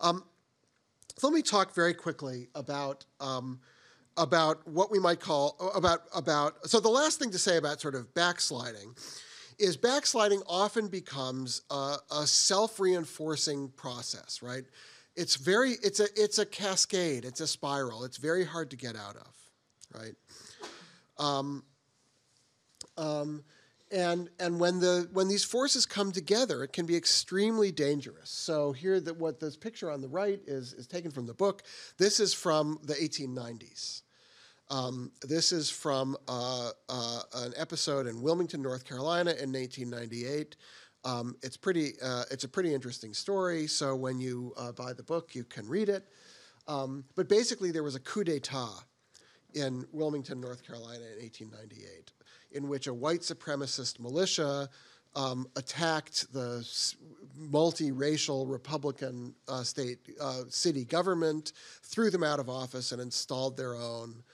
S3: Um, let me talk very quickly about um, about what we might call about about. So the last thing to say about sort of backsliding is backsliding often becomes a, a self-reinforcing process, right? It's very it's a it's a cascade, it's a spiral. It's very hard to get out of, right? Um, um, and and when the when these forces come together, it can be extremely dangerous. So here, that what this picture on the right is is taken from the book. This is from the 1890s. Um, this is from uh, uh, an episode in Wilmington, North Carolina, in 1998. Um, it's pretty. Uh, it's a pretty interesting story. So when you uh, buy the book, you can read it. Um, but basically, there was a coup d'état in Wilmington, North Carolina, in 1898, in which a white supremacist militia um, attacked the multiracial Republican uh, state uh, city government, threw them out of office, and installed their own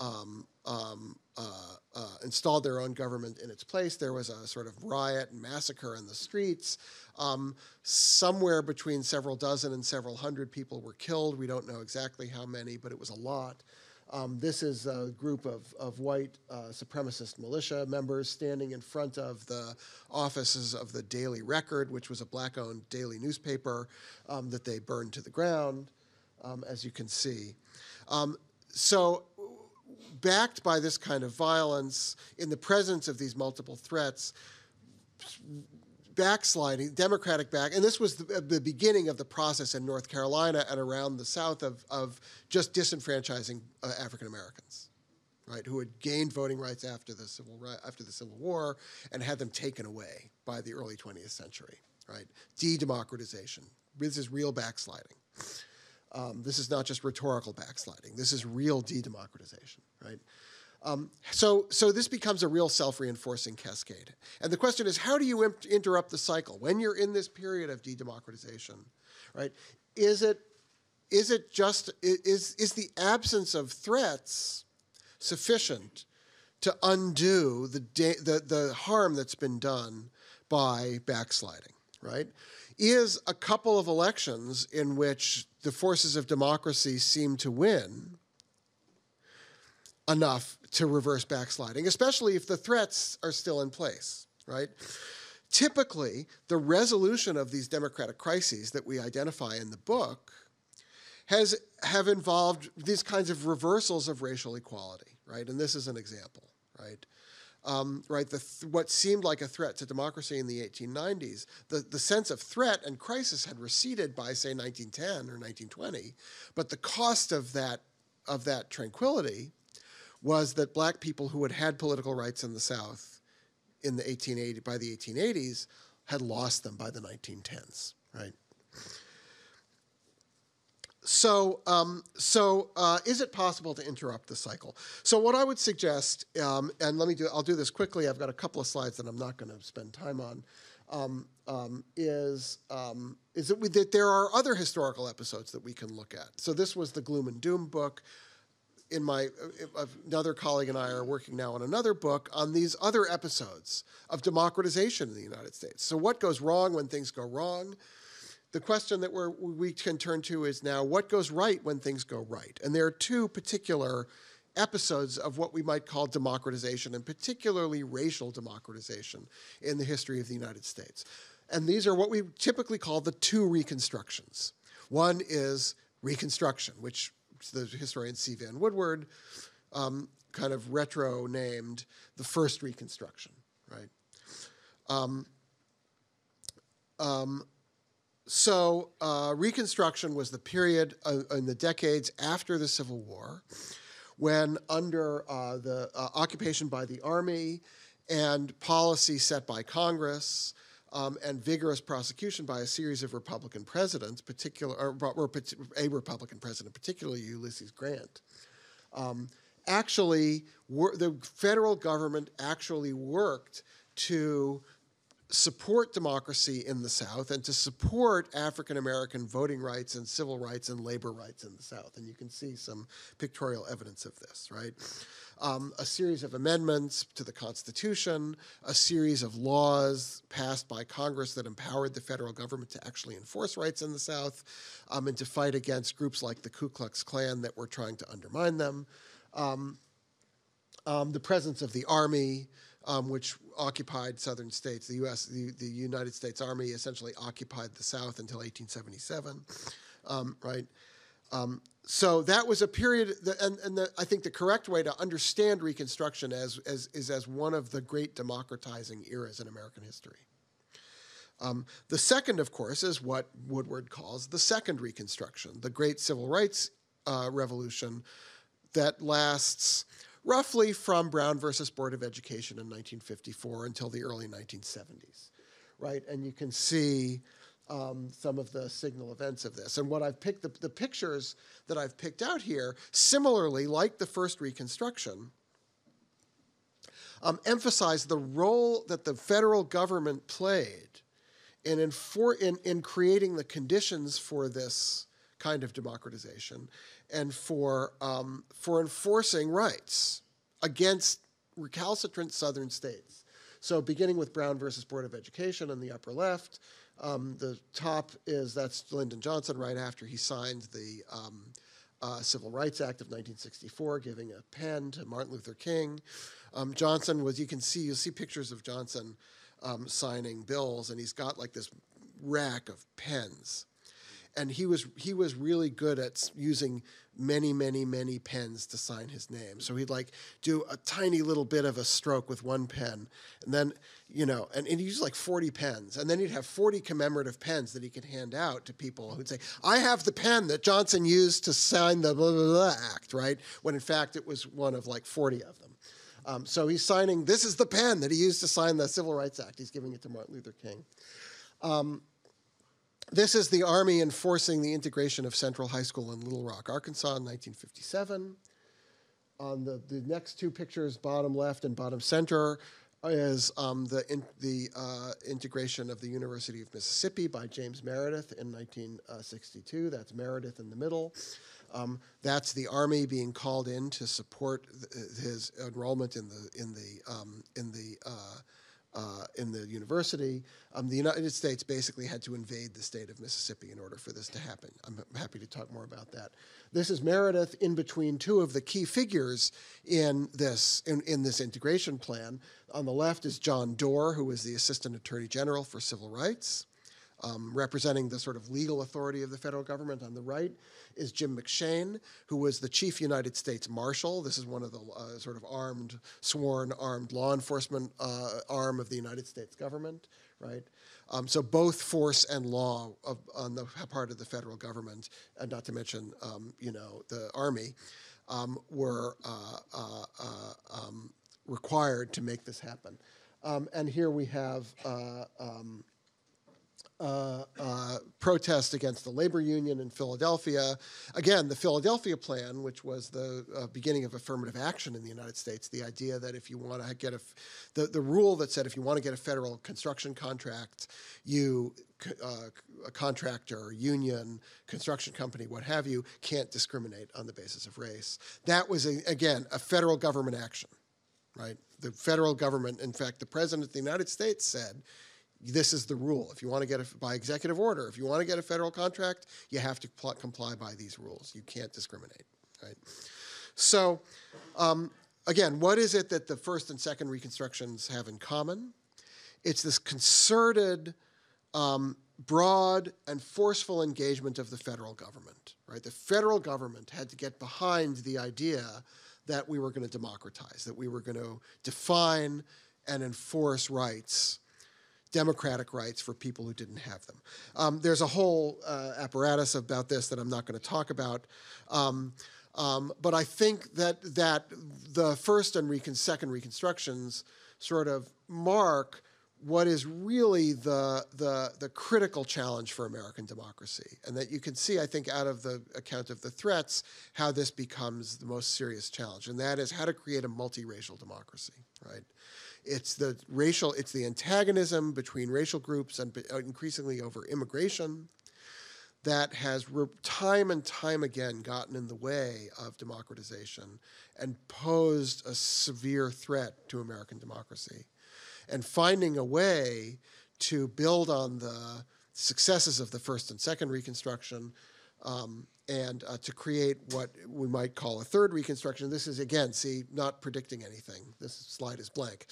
S3: um, um, uh, uh, installed their own government in its place. There was a sort of riot and massacre in the streets. Um, somewhere between several dozen and several hundred people were killed. We don't know exactly how many, but it was a lot. Um, this is a group of, of white uh, supremacist militia members standing in front of the offices of the Daily Record, which was a black owned daily newspaper um, that they burned to the ground, um, as you can see. So, backed by this kind of violence, in the presence of these multiple threats, backsliding, Democratic back, and this was the, the beginning of the process in North Carolina and around the South of, of just disenfranchising uh, African Americans, right, who had gained voting rights after the civil after the Civil War and had them taken away by the early 20th century, right, de-democratization. This is real backsliding. Um, this is not just rhetorical backsliding. This is real de-democratization, right? Um, so, so this becomes a real self-reinforcing cascade. And the question is, how do you interrupt the cycle when you're in this period of de-democratization, right? Is it, is it just is is the absence of threats sufficient to undo the the the harm that's been done by backsliding, right? Is a couple of elections in which the forces of democracy seem to win enough to reverse backsliding, especially if the threats are still in place, right? Typically, the resolution of these democratic crises that we identify in the book has have involved these kinds of reversals of racial equality, right? And this is an example, right? Um, right, the th- what seemed like a threat to democracy in the 1890s, the, the sense of threat and crisis had receded by, say, 1910 or 1920, but the cost of that of that tranquility was that black people who had had political rights in the South in the 1880 by the 1880s had lost them by the 1910s, right? So, um, so uh, is it possible to interrupt the cycle? So, what I would suggest, um, and let me do, I'll do this quickly. I've got a couple of slides that I'm not going to spend time on. Um, um, is um, is that, we, that there are other historical episodes that we can look at. So, this was the Gloom and Doom book. In my another colleague and I are working now on another book on these other episodes of democratization in the United States. So, what goes wrong when things go wrong? the question that we can turn to is now what goes right when things go right? And there are two particular episodes of what we might call democratization, and particularly racial democratization in the history of the United States. And these are what we typically call the two reconstructions. One is Reconstruction, which the historian C. Vann Woodward um, kind of retro named the first Reconstruction, right? Um, um, so uh, Reconstruction was the period uh, in the decades after the Civil War, when under uh, the uh, occupation by the army and policy set by Congress. Um, and vigorous prosecution by a series of Republican presidents, particular or, or a Republican president, particularly Ulysses Grant, um, actually the federal government actually worked to support democracy in the South and to support African American voting rights and civil rights and labor rights in the South. And you can see some pictorial evidence of this, right? Um, a series of amendments to the Constitution, a series of laws passed by Congress that empowered the federal government to actually enforce rights in the South um, and to fight against groups like the Ku Klux Klan that were trying to undermine them. Um, um the presence of the Army, um, which occupied southern states. The U.S., the, the United States Army essentially occupied the South until 1877, um, right? Um, so that was a period, that, and, and the, I think the correct way to understand Reconstruction as, as, is as one of the great democratizing eras in American history. Um, the second, of course, is what Woodward calls the Second Reconstruction, the great civil rights uh, revolution that lasts roughly from Brown versus Board of Education in 1954 until the early 1970s, right? And you can see um, some of the signal events of this. And what I've picked, the, the pictures that I've picked out here, similarly, like the first Reconstruction, um, emphasize the role that the federal government played in, infor- in, in creating the conditions for this kind of democratization and for, um, for enforcing rights against recalcitrant southern states. So, beginning with Brown versus Board of Education in the upper left, um, the top is that's Lyndon Johnson right after he signed the um, uh, Civil Rights Act of 1964, giving a pen to Martin Luther King. Um, Johnson was, you can see, you'll see pictures of Johnson um, signing bills, and he's got like this rack of pens and he was he was really good at using many many many pens to sign his name. So he'd like do a tiny little bit of a stroke with one pen and then you know and, and he'd use like 40 pens and then he'd have 40 commemorative pens that he could hand out to people who'd say i have the pen that johnson used to sign the blah, blah, blah act right? When in fact it was one of like 40 of them. Um, so he's signing this is the pen that he used to sign the civil rights act. He's giving it to martin luther king. Um, this is the Army enforcing the integration of Central High School in Little Rock, Arkansas in 1957. On the, the next two pictures, bottom left and bottom center, is um, the, in, the uh, integration of the University of Mississippi by James Meredith in 1962. That's Meredith in the middle. Um, that's the Army being called in to support his enrollment in the in the um, in the uh, uh, in the university. Um, the United States basically had to invade the state of Mississippi in order for this to happen. I'm happy to talk more about that. This is Meredith in between two of the key figures in this in, in this integration plan. On the left is John Doar, who was the Assistant Attorney General for Civil Rights. Um, representing the sort of legal authority of the federal government. On the right is Jim McShane, who was the chief United States Marshal. This is one of the uh, sort of armed, sworn armed law enforcement uh, arm of the United States government, right? Um, so both force and law of, on the part of the federal government, and not to mention, um, you know, the army, um, were uh, uh, uh, um, required to make this happen. Um, and here we have uh, um, uh, uh, protest against the labor union in Philadelphia. Again, the Philadelphia Plan, which was the uh, beginning of affirmative action in the United States, the idea that if you want to get a, the, the rule that said if you want to get a federal construction contract, you, uh, a contractor, union, construction company, what have you, can't discriminate on the basis of race. That was, a, again, a federal government action, right? The federal government, in fact, the President of the United States said, this is the rule. If you want to get a, by executive order, if you want to get a federal contract, you have to pl- comply by these rules. You can't discriminate, right? So, um, again, what is it that the first and second reconstructions have in common? It's this concerted, um, broad, and forceful engagement of the federal government, right? The federal government had to get behind the idea that we were going to democratize, that we were going to define and enforce rights democratic rights for people who didn't have them. Um, there's a whole uh, apparatus about this that I'm not going to talk about. Um, um, but I think that that the first and recon- second reconstructions sort of mark what is really the, the, the critical challenge for American democracy. And that you can see, I think, out of the account of the threats, how this becomes the most serious challenge. And that is how to create a multiracial democracy, right? It's the racial, it's the antagonism between racial groups and increasingly over immigration that has time and time again gotten in the way of democratization and posed a severe threat to American democracy. And finding a way to build on the successes of the first and second Reconstruction um, and uh, to create what we might call a third reconstruction. This is, again, see, not predicting anything. This slide is blank.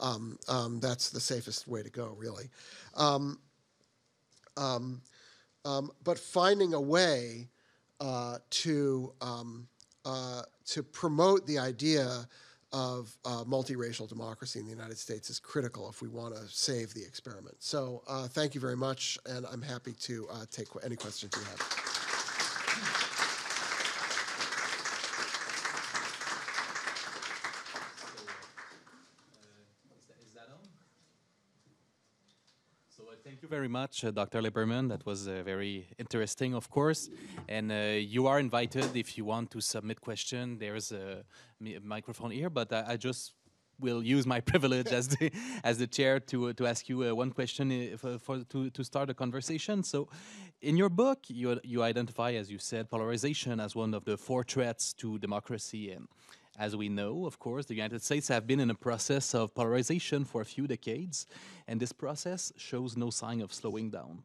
S3: Um, um, that's the safest way to go, really. Um, um, um, but finding a way uh, to, uh, to promote the idea of uh, multiracial democracy in the United States is critical if we want to save the experiment. So, uh, thank you very much, and I'm happy to uh, take any questions you have.
S2: Thank you very much, uh, Dr. Lieberman. That was uh, very interesting, of course. And uh, you are invited if you want to submit question. There's a, microphone here, but I, I, just will use my (laughs) privilege as the as the chair to to ask you uh, one question uh, for, for, to to start a conversation. So, in your book, you you identify, as you said, polarization as one of the four threats to democracy and as we know, of course, the United States have been in a process of polarization for a few decades, and this process shows no sign of slowing down.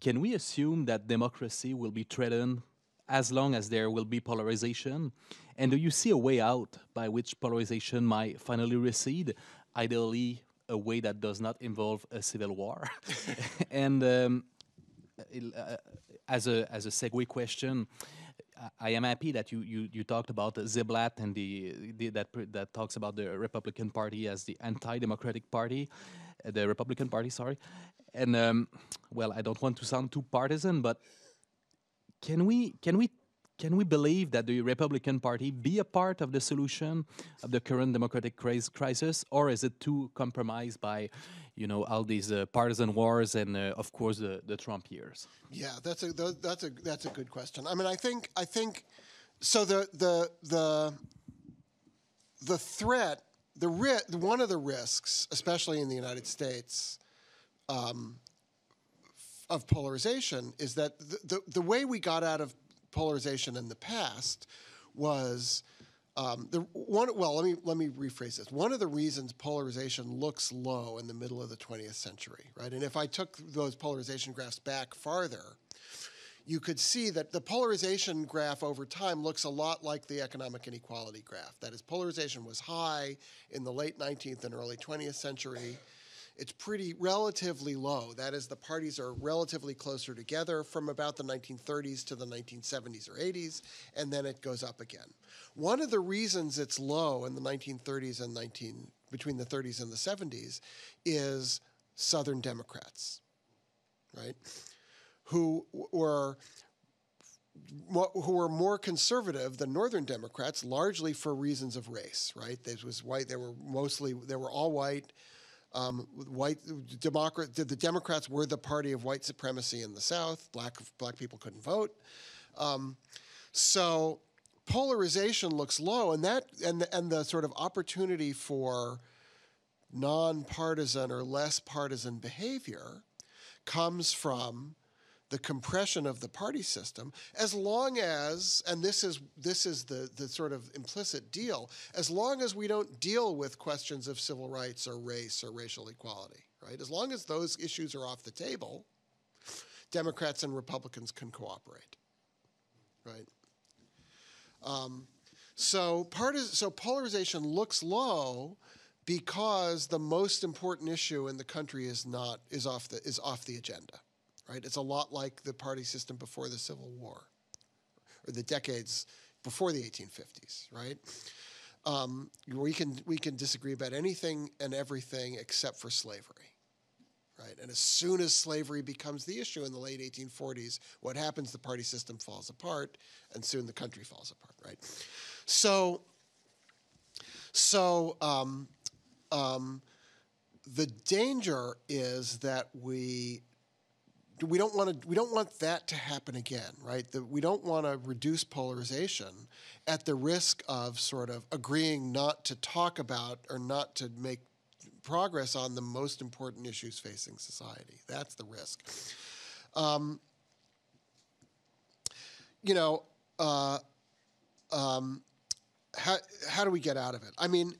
S2: Can we assume that democracy will be threatened as long as there will be polarization? And do you see a way out by which polarization might finally recede, ideally a way that does not involve a civil war? (laughs) and um, uh, as a as a segue question, I am happy that you, you, you talked about Ziblatt and the, the, that that talks about the Republican Party as the anti-democratic party, uh, the Republican Party, sorry. And um, well, I don't want to sound too partisan, but can we can we can we believe that the Republican Party be a part of the solution of the current democratic crisis, or is it too compromised by, you know, all these uh, partisan wars and, uh, of course, the, the Trump years?
S3: Yeah, that's a that's a that's a good question. I mean, I think I think so. The the the the threat, the ri- one of the risks, especially in the United States. Um, of polarization is that the, the, the way we got out of polarization in the past was um, the one. Well, let me let me rephrase this. One of the reasons polarization looks low in the middle of the 20th century, right? And if I took those polarization graphs back farther, you could see that the polarization graph over time looks a lot like the economic inequality graph. That is, polarization was high in the late 19th and early 20th century it's pretty relatively low. That is, the parties are relatively closer together from about the 1930s to the 1970s or 80s, and then it goes up again. One of the reasons it's low in the 1930s and 19 between the 30s and the 70s is Southern Democrats, right? Who were who were more conservative than Northern Democrats, largely for reasons of race. Right? This was white. They were mostly they were all white. Um, white Democrat. The Democrats were the party of white supremacy in the South. Black black people couldn't vote. Um, so polarization looks low, and that and the, and the sort of opportunity for nonpartisan or less partisan behavior comes from the compression of the party system as long as and this is this is the the sort of implicit deal as long as we don't deal with questions of civil rights or race or racial equality right? As long as those issues are off the table democrats and republicans can cooperate right? Um, so part is, so polarization looks low because the most important issue in the country is not is off the is off the agenda right? It's a lot like the party system before the Civil War, or the decades before the 1850s, right? Um, we can we can disagree about anything and everything except for slavery, right? And as soon as slavery becomes the issue in the late 1840s, what happens? The party system falls apart, and soon the country falls apart, right? So, so um, um, the danger is that we we don't want to we don't want that to happen again right? That we don't want to reduce polarization at the risk of sort of agreeing not to talk about or not to make progress on the most important issues facing society. That's the risk. Um, you know uh, um, how, how do we get out of it? I mean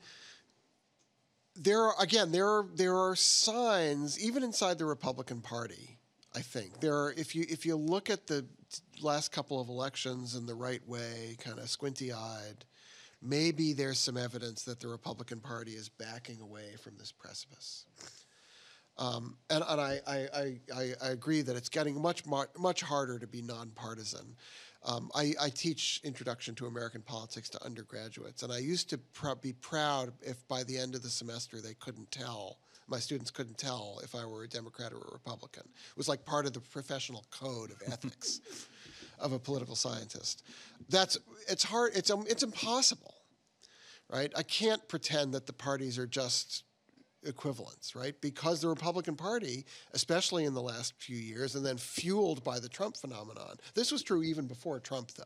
S3: there are again there are there are signs even inside the republican party I think there are if you if you look at the last couple of elections in the right way, kind of squinty-eyed, maybe there's some evidence that the Republican Party is backing away from this precipice. Um, and, and I, I, I, I, agree that it's getting much much harder to be nonpartisan. Um, I, I, teach Introduction to American Politics to undergraduates, and I used to pr- be proud if by the end of the semester they couldn't tell my students couldn't tell if I were a Democrat or a Republican. It was like part of the professional code of ethics (laughs) of a political scientist. That's it's hard. It's um, it's impossible, right? I can't pretend that the parties are just equivalents, right? Because the Republican Party, especially in the last few years, and then fueled by the Trump phenomenon, this was true even before Trump, though,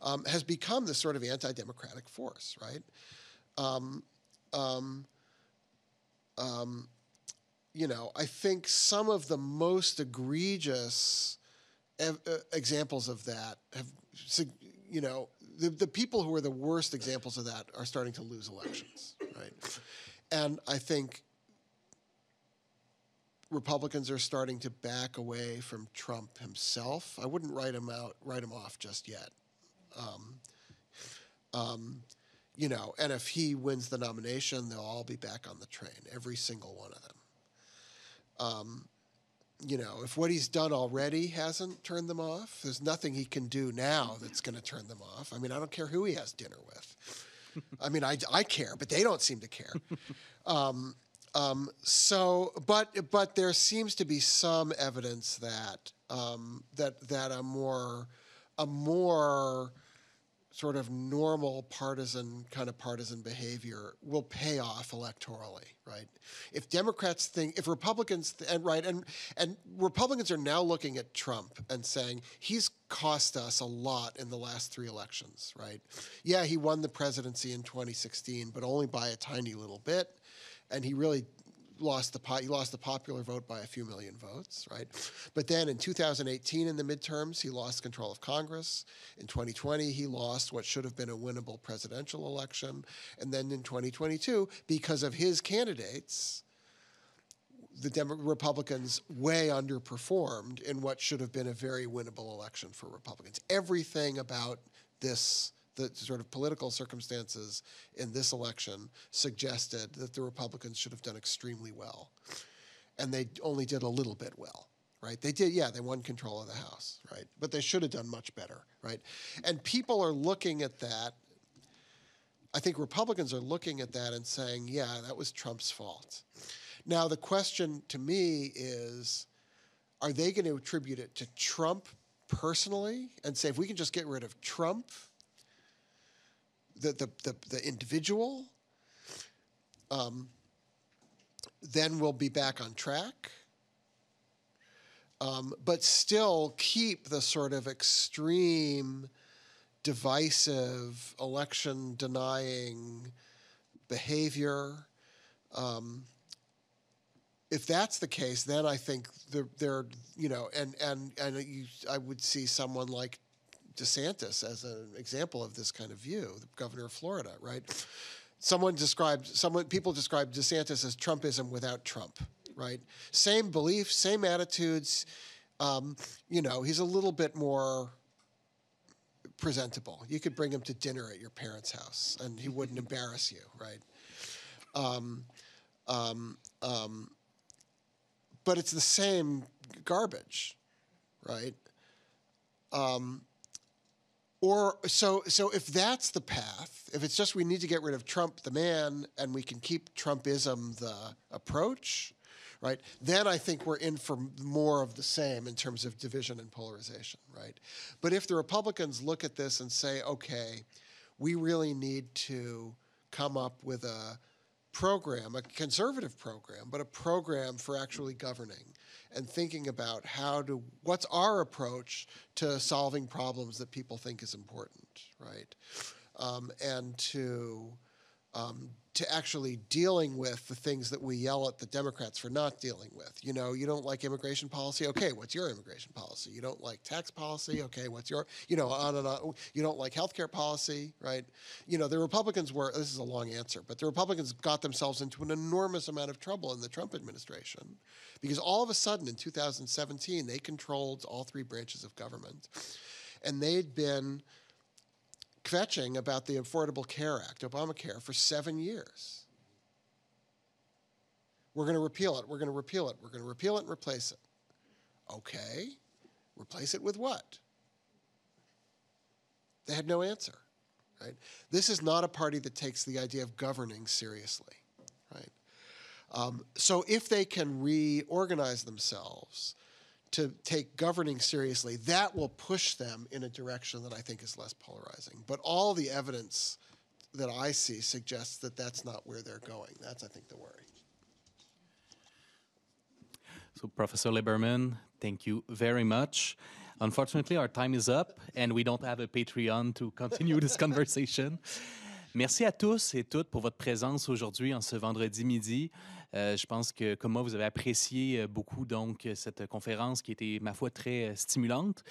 S3: um, has become this sort of anti-democratic force, right? Um, um, um, you know, I think some of the most egregious ev- uh, examples of that have, you know, the, the people who are the worst examples of that are starting to lose elections, right? And I think Republicans are starting to back away from Trump himself. I wouldn't write him out, write him off just yet. Um, um, you know, and if he wins the nomination, they'll all be back on the train, every single one of them. Um, you know, if what he's done already hasn't turned them off, there's nothing he can do now that's going to turn them off. I mean, I don't care who he has dinner with. I mean, I, I care, but they don't seem to care. Um, um, so, but but there seems to be some evidence that um, that that a more a more sort of normal partisan kind of partisan behavior will pay off electorally, right? If Democrats think, if Republicans, th- and right, and and Republicans are now looking at Trump and saying he's cost us a lot in the last three elections, right? Yeah, he won the presidency in 2016, but only by a tiny little bit, and he really lost the po- he lost the popular vote by a few million votes, right? But then in 2018, in the midterms, he lost control of Congress. In 2020, he lost what should have been a winnable presidential election, and then in 2022, because of his candidates, the Demo- Republicans way underperformed in what should have been a very winnable election for Republicans. Everything about this the sort of political circumstances in this election suggested that the Republicans should have done extremely well. And they only did a little bit well, right? They did, yeah, they won control of the House, right? But they should have done much better, right? And people are looking at that. I think Republicans are looking at that and saying, yeah, that was Trump's fault. Now, the question to me is are they going to attribute it to Trump personally and say, if we can just get rid of Trump, the, the, the, the individual, um, then we'll be back on track? Um, but still keep the sort of extreme, divisive, election denying behavior. Um, if that's the case, then I think they're, they're you know, and and and you, I would see someone like DeSantis as an example of this kind of view, the governor of Florida, right? Someone described, someone people described DeSantis as Trumpism without Trump, right? Same beliefs, same attitudes. Um, you know, he's a little bit more presentable. You could bring him to dinner at your parents' house, and he wouldn't embarrass you, right? Um, um, um, but it's the same garbage, right? Um, or so so if that's the path, if it's just we need to get rid of Trump the man and we can keep Trumpism the approach, right? Then I think we're in for more of the same in terms of division and polarization, right? But if the Republicans look at this and say, okay, we really need to come up with a program, a conservative program, but a program for actually governing and thinking about how to what's our approach to solving problems that people think is important, right? Um, and to um, to actually dealing with the things that we yell at the Democrats for not dealing with. You know, you don't like immigration policy. Okay, what's your immigration policy? You don't like tax policy. Okay, what's your, you know, on and on. You don't like healthcare policy, right? You know, the Republicans were, this is a long answer, but the Republicans got themselves into an enormous amount of trouble in the Trump administration because all of a sudden in 2017, they controlled all three branches of government. And they'd been kvetching about the Affordable Care Act, Obamacare, for seven years. We're going to repeal it. We're going to repeal it. We're going to repeal it and replace it. Okay. Replace it with what? They had no answer. Right? This is not a party that takes the idea of governing seriously. Right? Um, so if they can reorganize themselves to take governing seriously, that will push them in a direction that I think is less polarizing. But all the evidence that I see suggests that that's not where they're going. That's, I think, the worry.
S2: So, Professor Lieberman, thank you very much. Unfortunately, our time is up and we don't have a Patreon to (laughs) continue this conversation. Merci à tous et toutes pour votre présence aujourd'hui en ce vendredi midi. Euh, je pense que, comme moi, vous avez apprécié euh, beaucoup donc cette conférence qui était, ma foi, très euh, stimulante.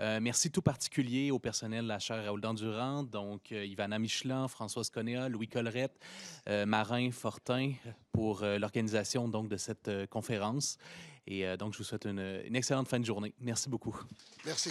S2: Euh, merci tout particulier au personnel de la chaire Raoul Dandurand, donc euh, Ivana Michelin, Françoise Conéa, Louis Collerette, euh, Marin Fortin pour euh, l'organisation donc de cette euh, conférence. Et euh, donc, je vous souhaite une excellente fin de journée. Merci beaucoup.
S3: Merci.